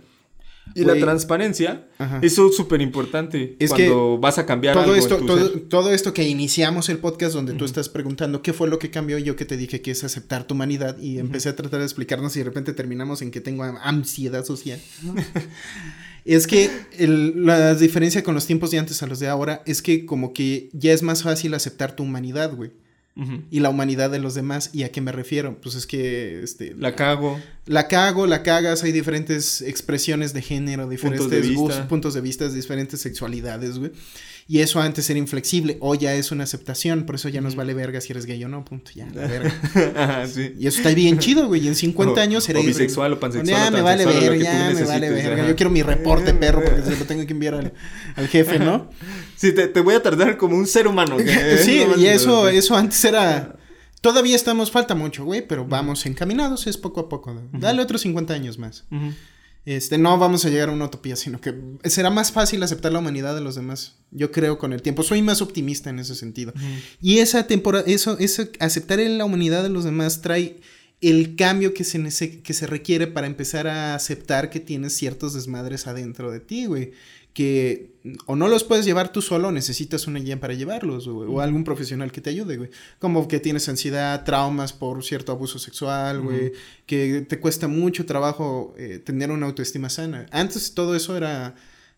Speaker 1: Y la transparencia,
Speaker 2: Ajá.
Speaker 1: eso es súper importante
Speaker 2: Es
Speaker 1: cuando vas a cambiar
Speaker 2: Todo
Speaker 1: algo
Speaker 2: esto,
Speaker 1: en tu
Speaker 2: todo,
Speaker 1: ser.
Speaker 2: todo esto que iniciamos el podcast donde tú estás preguntando qué fue lo que cambió, yo que te dije que es aceptar tu humanidad y empecé a tratar de explicarnos y de repente terminamos en que tengo ansiedad social. es que el- la diferencia con los tiempos de antes a los de ahora es que como que ya es más fácil aceptar tu humanidad, güey. Y la humanidad de los demás. ¿Y a qué me refiero? Pues es que este,
Speaker 1: La cago.
Speaker 2: La cago, la cagas, hay diferentes expresiones de género, diferentes
Speaker 1: Puntos de vista.
Speaker 2: puntos de vista, diferentes sexualidades, güey. Y eso antes era inflexible, hoy ya es una aceptación, por eso ya nos vale verga si eres gay o no, punto, ya, la verga.
Speaker 1: Ajá, sí.
Speaker 2: Y eso está bien chido, güey, y en 50
Speaker 1: O-
Speaker 2: años será...
Speaker 1: o bisexual o pansexual
Speaker 2: Ya
Speaker 1: o
Speaker 2: me vale verga, ya me vale verga.
Speaker 1: ajá.
Speaker 2: Yo quiero mi reporte, perro, porque se lo tengo que enviar al, al jefe, ¿no?
Speaker 1: Sí, te, te voy a tratar como un ser humano.
Speaker 2: sí,
Speaker 1: no,
Speaker 2: y eso, eso antes era... Todavía estamos, falta mucho, güey, pero vamos encaminados, es poco a poco. ¿no? Dale otros 50 años más. Este, no vamos a llegar a una utopía, sino que será más fácil aceptar la humanidad de los demás. Yo creo con el tiempo. Soy más optimista en ese sentido. Y esa temporada, eso, eso, aceptar la humanidad de los demás trae el cambio que se, que se requiere para empezar a aceptar que tienes ciertos desmadres adentro de ti, güey. Que o no los puedes llevar tú solo, necesitas una guía para llevarlos, o algún profesional que te ayude, güey. Como que tienes ansiedad, traumas por cierto abuso sexual, güey, que te cuesta mucho trabajo eh, tener una autoestima sana. Antes todo eso era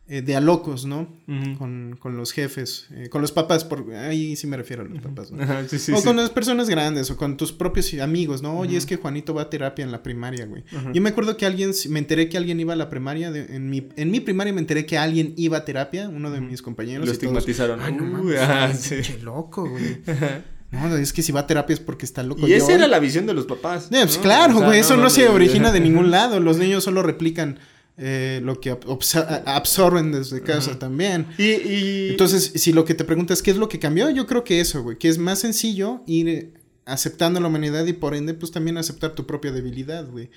Speaker 2: eh, de a locos, ¿no? Con, con los jefes, eh, con los papás, por, ahí sí me refiero a los papás, ¿no?
Speaker 1: Ajá, sí, sí,
Speaker 2: o
Speaker 1: sí.
Speaker 2: con las personas grandes, o con tus propios amigos, ¿no? Oye, es que Juanito va a terapia en la primaria, güey. Yo me acuerdo que alguien, me enteré que alguien iba a la primaria, de- en, mi, en mi primaria me enteré que alguien iba a terapia, uno de mis compañeros.
Speaker 1: Lo
Speaker 2: y todos,
Speaker 1: estigmatizaron.
Speaker 2: Ay, no mames, loco, güey. No, es que si va a terapia es porque está loco.
Speaker 1: Y
Speaker 2: Yo-
Speaker 1: esa era la visión de los papás.
Speaker 2: Eh, pues
Speaker 1: ¿no?
Speaker 2: claro,
Speaker 1: O sea,
Speaker 2: güey, eso no, se origina de ningún lado. Los niños solo replican eh, lo que absor- absorben desde casa también.
Speaker 1: Y, y...
Speaker 2: Entonces, si lo que te preguntas qué es lo que cambió, yo creo que eso, güey, que es más sencillo ir aceptando la humanidad y por ende, pues también aceptar tu propia debilidad, güey.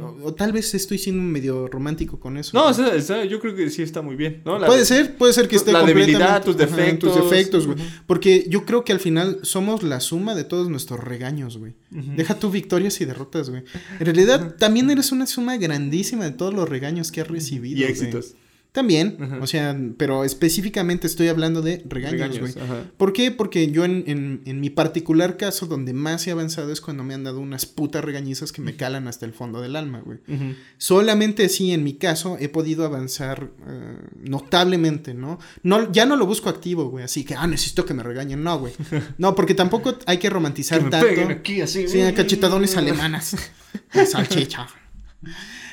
Speaker 2: O, o tal vez estoy siendo medio romántico con eso.
Speaker 1: No, o sea, yo creo que sí está muy bien, ¿no? La-
Speaker 2: puede ser, puede ser que esté
Speaker 1: la debilidad, tus
Speaker 2: Ajá,
Speaker 1: defectos.
Speaker 2: tus defectos, güey. Porque yo creo que al final somos la suma de todos nuestros regaños, güey. Deja tu victorias y derrotas, güey. En realidad, también eres una suma grandísima de todos los regaños que has recibido.
Speaker 1: Y
Speaker 2: güey. También, o sea, pero específicamente estoy hablando de regaños, güey. ¿Por qué? Porque yo en, en- en mi particular caso, donde más he avanzado es cuando me han dado unas putas regañizas que me calan hasta el fondo del alma, güey. Solamente así, en mi caso, he podido avanzar eh, notablemente, ¿no? ¿no? Ya no lo busco activo, güey, así que, ah, necesito que me regañen, no, güey. No, porque tampoco hay que romantizar
Speaker 1: Que me
Speaker 2: tanto.
Speaker 1: peguen aquí así.
Speaker 2: Sí, cachetadones alemanas. De salchicha.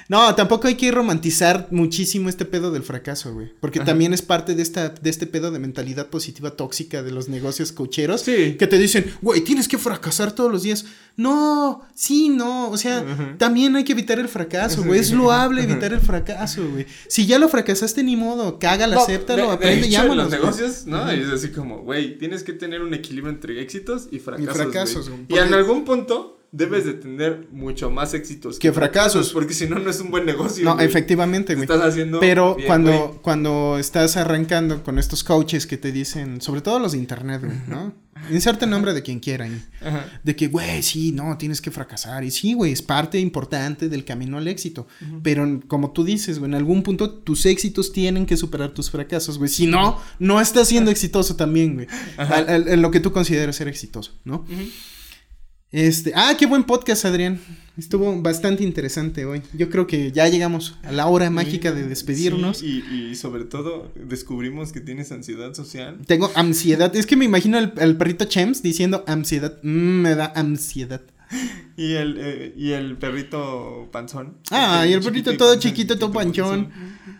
Speaker 2: No, tampoco hay que romantizar muchísimo este pedo del fracaso, güey. Porque también es parte de esta, de este pedo de mentalidad positiva tóxica de los negocios cocheros.
Speaker 1: Sí.
Speaker 2: Que te dicen, güey, tienes que fracasar todos los días. No, sí, no. O sea,
Speaker 1: Ajá.
Speaker 2: también hay que evitar el fracaso, güey. Es loable evitar el fracaso, güey. Si ya lo fracasaste, ni modo. Cágala,
Speaker 1: No,
Speaker 2: acéptalo,
Speaker 1: de- de
Speaker 2: aprende, llámanos.
Speaker 1: los negocios, ¿no? Es así como, güey, tienes que tener un equilibrio entre éxitos y fracasos.
Speaker 2: fracasos,
Speaker 1: güey. Y en algún punto debes de tener mucho más éxitos
Speaker 2: Que fracasos.
Speaker 1: Porque si no, no es un buen negocio.
Speaker 2: No,
Speaker 1: güey.
Speaker 2: efectivamente, güey.
Speaker 1: Estás haciendo.
Speaker 2: Pero
Speaker 1: bien,
Speaker 2: cuando,
Speaker 1: güey.
Speaker 2: cuando estás arrancando con estos coaches que te dicen, sobre todo los de internet, güey, ¿no? Inserte el nombre de quien quiera ahí.
Speaker 1: Ajá.
Speaker 2: De que, güey, sí, no, tienes que fracasar. Y sí, güey, es parte importante del camino al éxito. Pero como tú dices, güey, en algún punto tus éxitos tienen que superar tus fracasos, güey. Si no, no estás siendo exitoso también, güey. En lo que tú consideras ser exitoso, ¿no? Este, ah, qué buen podcast, Adrián. Estuvo bastante interesante hoy. Yo creo que ya llegamos a la hora mágica de despedirnos.
Speaker 1: Sí, y, y sobre todo descubrimos que tienes ansiedad social.
Speaker 2: Tengo ansiedad. Es que me imagino al, al perrito Chems diciendo ansiedad. Mm, me da ansiedad.
Speaker 1: Y el, eh, y el perrito panzón.
Speaker 2: Ah, y el perrito todo chiquito, todo panchón.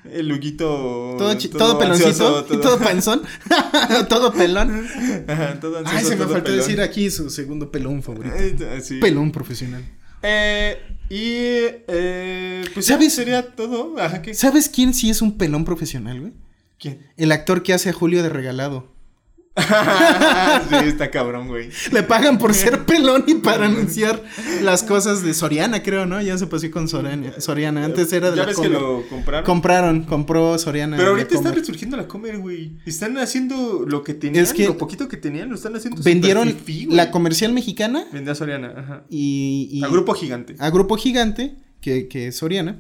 Speaker 1: El luguito.
Speaker 2: Todo, todo peloncito y todo panzón. todo pelón.
Speaker 1: Ajá, todo ansioso,
Speaker 2: Ay, se me
Speaker 1: todo
Speaker 2: faltó
Speaker 1: pelón.
Speaker 2: decir aquí su segundo pelón favorito.
Speaker 1: Eh, sí.
Speaker 2: Pelón profesional.
Speaker 1: Eh, y. Eh, pues
Speaker 2: ¿Sabes?
Speaker 1: ¿Sabes? Sería todo. Ajá, ¿qué?
Speaker 2: ¿Sabes quién sí es un pelón profesional, güey?
Speaker 1: ¿Quién?
Speaker 2: El actor que hace a Julio de regalado.
Speaker 1: sí, está cabrón, güey.
Speaker 2: Le pagan por ser pelón y para anunciar las cosas de Soriana, creo, ¿no? Ya se pasó con Soriana. Soriana. Antes era de
Speaker 1: ¿Ya
Speaker 2: la
Speaker 1: ves que
Speaker 2: Comer.
Speaker 1: lo compraron?
Speaker 2: Compraron, compró Soriana.
Speaker 1: Pero ahorita está resurgiendo la comer, güey. Están haciendo lo que tenían,
Speaker 2: Es que
Speaker 1: lo poquito que tenían, lo están haciendo
Speaker 2: Vendieron
Speaker 1: fifí,
Speaker 2: la comercial mexicana
Speaker 1: Vendía a Soriana, ajá.
Speaker 2: y, y
Speaker 1: A Grupo Gigante.
Speaker 2: a Grupo Gigante, que, que es Soriana,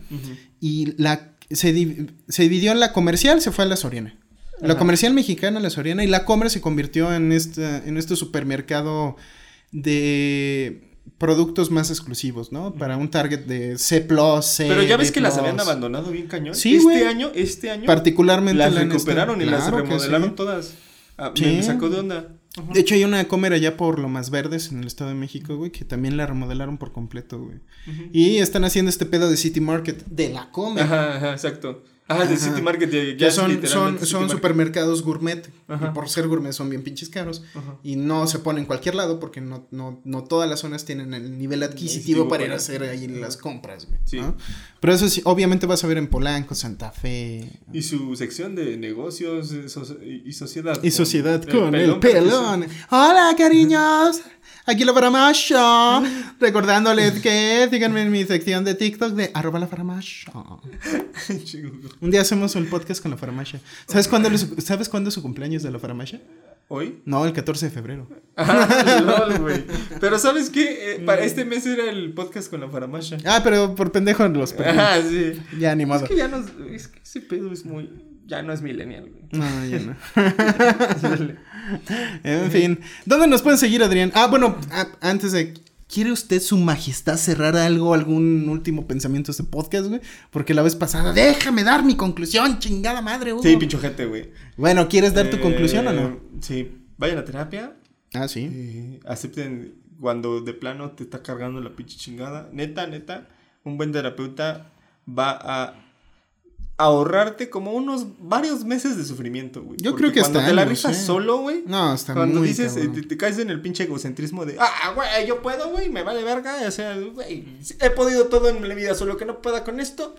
Speaker 2: y la se, se dividió en la comercial, se fue a la Soriana. La comercial mexicana, la Soriana, y la Comer se convirtió en este, en este supermercado de productos más exclusivos, ¿no? Para un target de C+, C,
Speaker 1: Pero ya ves que las habían abandonado bien cañón.
Speaker 2: Sí,
Speaker 1: este año, este año.
Speaker 2: Particularmente
Speaker 1: las
Speaker 2: la
Speaker 1: recuperaron
Speaker 2: esta-
Speaker 1: y las
Speaker 2: Claro
Speaker 1: remodelaron
Speaker 2: sí.
Speaker 1: todas. Ah,
Speaker 2: Sí.
Speaker 1: Me sacó de onda. Ajá.
Speaker 2: De hecho, hay una comer allá por lo más verdes en el Estado de México, güey, que también la remodelaron por completo, güey. Y están haciendo este pedo de City Market de la comer.
Speaker 1: Ajá, ajá, exacto. Ajá, de. City Market. Ya, ya
Speaker 2: son, son,
Speaker 1: City
Speaker 2: son
Speaker 1: Market.
Speaker 2: supermercados gourmet.
Speaker 1: Ajá.
Speaker 2: Y por ser gourmet son bien pinches caros.
Speaker 1: Ajá.
Speaker 2: Y no se ponen en cualquier lado porque no, no, no todas las zonas tienen el nivel adquisitivo para ir a hacer ahí las compras, güey.
Speaker 1: Sí.
Speaker 2: ¿no? Pero eso sí, obviamente vas a ver en Polanco, Santa Fe.
Speaker 1: Y su sección de negocios eh, y sociedad.
Speaker 2: Y sociedad con el
Speaker 1: pelón.
Speaker 2: pelón. Hola, cariños. Aquí la farmacia. Recordándoles que síganme en mi sección de TikTok de arroba la farmacia.
Speaker 1: Chico.
Speaker 2: Un día hacemos el podcast con la farmacia. ¿Sabes cuándo, es ¿Sabes cuándo es su cumpleaños de la farmacia?
Speaker 1: ¿Hoy?
Speaker 2: No, el 14 de febrero.
Speaker 1: Ah, lol, güey. Pero ¿sabes qué? Eh, para este mes era el podcast con la farmacia.
Speaker 2: Ah, pero por pendejo los perdí.
Speaker 1: Ah, sí.
Speaker 2: Ya, ni
Speaker 1: Es que ya no. Es que ese pedo es muy. Ya no es millennial, güey.
Speaker 2: No, ya no. en fin. ¿Dónde nos pueden seguir, Adrián? Ah, bueno, antes de. ¿Quiere usted, su majestad, cerrar algo, algún último pensamiento de este podcast, güey? Porque la vez pasada, déjame dar mi conclusión, chingada madre, Hugo.
Speaker 1: Sí, pincho gente, güey.
Speaker 2: Bueno, ¿quieres dar tu
Speaker 1: Eh,
Speaker 2: conclusión o no?
Speaker 1: Sí. Vayan a terapia.
Speaker 2: Ah, sí.
Speaker 1: eh, acepten cuando de plano te está cargando la pinche chingada. Neta, neta. Un buen terapeuta va a ahorrarte como unos varios meses de sufrimiento, güey.
Speaker 2: Yo
Speaker 1: Porque
Speaker 2: creo que
Speaker 1: cuando
Speaker 2: hasta
Speaker 1: te la rifas
Speaker 2: ¿eh?
Speaker 1: solo, güey.
Speaker 2: No, está
Speaker 1: Cuando
Speaker 2: muy
Speaker 1: dices, eh, te, te caes en el pinche egocentrismo de, ah, güey, yo puedo, güey, me vale verga, o sea, güey, he podido todo en la vida, solo que no pueda con esto.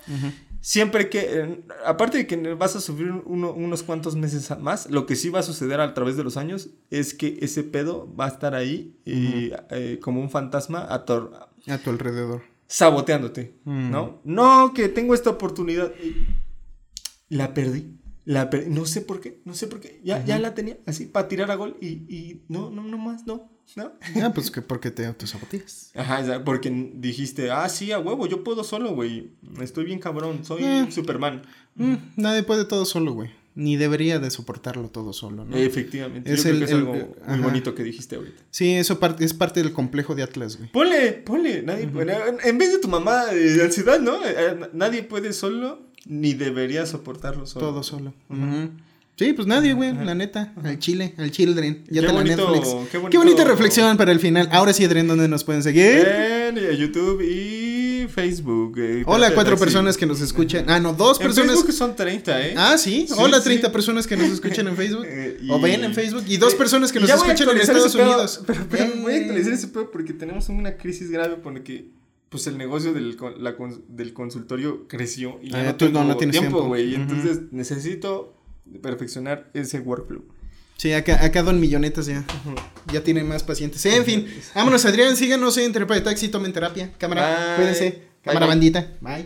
Speaker 1: Siempre que, eh, aparte de que vas a sufrir uno- unos cuantos meses más, lo que sí va a suceder a través de los años es que ese pedo va a estar ahí y, eh, como un fantasma ator
Speaker 2: A tu alrededor.
Speaker 1: saboteándote,
Speaker 2: Mm.
Speaker 1: ¿no? No, que tengo esta oportunidad. y La perdí. La. No sé por qué, no sé por qué. Ya, ya la tenía así para tirar a gol y, y no, no, no más, no, no.
Speaker 2: Ah, pues que porque te autosaboteas.
Speaker 1: Ajá, porque dijiste, ah, sí, a huevo, yo puedo solo, güey. Estoy bien cabrón, soy
Speaker 2: Eh.
Speaker 1: Superman.
Speaker 2: Mm, nadie puede todo solo, güey. Ni debería de soportarlo todo solo, ¿no?
Speaker 1: Efectivamente.
Speaker 2: Es
Speaker 1: yo creo
Speaker 2: el-
Speaker 1: que es
Speaker 2: el-
Speaker 1: algo muy
Speaker 2: ajá.
Speaker 1: bonito que dijiste ahorita.
Speaker 2: Sí, eso par- es parte del complejo de Atlas, güey.
Speaker 1: Ponle, ponle, nadie puede- En vez de tu mamá de ansiedad, ¿no? Eh, Nadie puede solo, ni debería soportarlo solo.
Speaker 2: Todo solo. Sí, pues nadie, güey, la neta. Al chile, al children. Ya
Speaker 1: Qué
Speaker 2: te la Netflix.
Speaker 1: qué
Speaker 2: bonita reflexión para el final. Ahora sí, Adrián, ¿dónde nos pueden seguir?
Speaker 1: En eh, YouTube y Facebook. eh,
Speaker 2: Hola, cuatro
Speaker 1: Taxi.
Speaker 2: personas que nos escuchan. Ah, no, dos
Speaker 1: En
Speaker 2: personas.
Speaker 1: Facebook son 30, ¿eh?
Speaker 2: Ah, sí.
Speaker 1: Sí,
Speaker 2: Hola,
Speaker 1: sí.
Speaker 2: 30 personas que nos escuchan en Facebook.
Speaker 1: Eh, y-
Speaker 2: O ven en Facebook. Y dos
Speaker 1: Eh,
Speaker 2: personas que nos escuchan en Estados Unidos.
Speaker 1: Pero, voy a actualizar ese pedo porque tenemos una crisis grave porque pues el negocio del, la del consultorio creció y ya
Speaker 2: Ah,
Speaker 1: no tengo
Speaker 2: no tienes tiempo.
Speaker 1: güey. Entonces necesito perfeccionar ese workflow.
Speaker 2: Sí, acá, acá Don Millonetas ya. Ya tiene más pacientes. En fin, vámonos, Adrián. Síganos en Terapia de Taxi, tomen terapia. Cámara, cuídense. Cámara
Speaker 1: bye.
Speaker 2: bandita. Bye.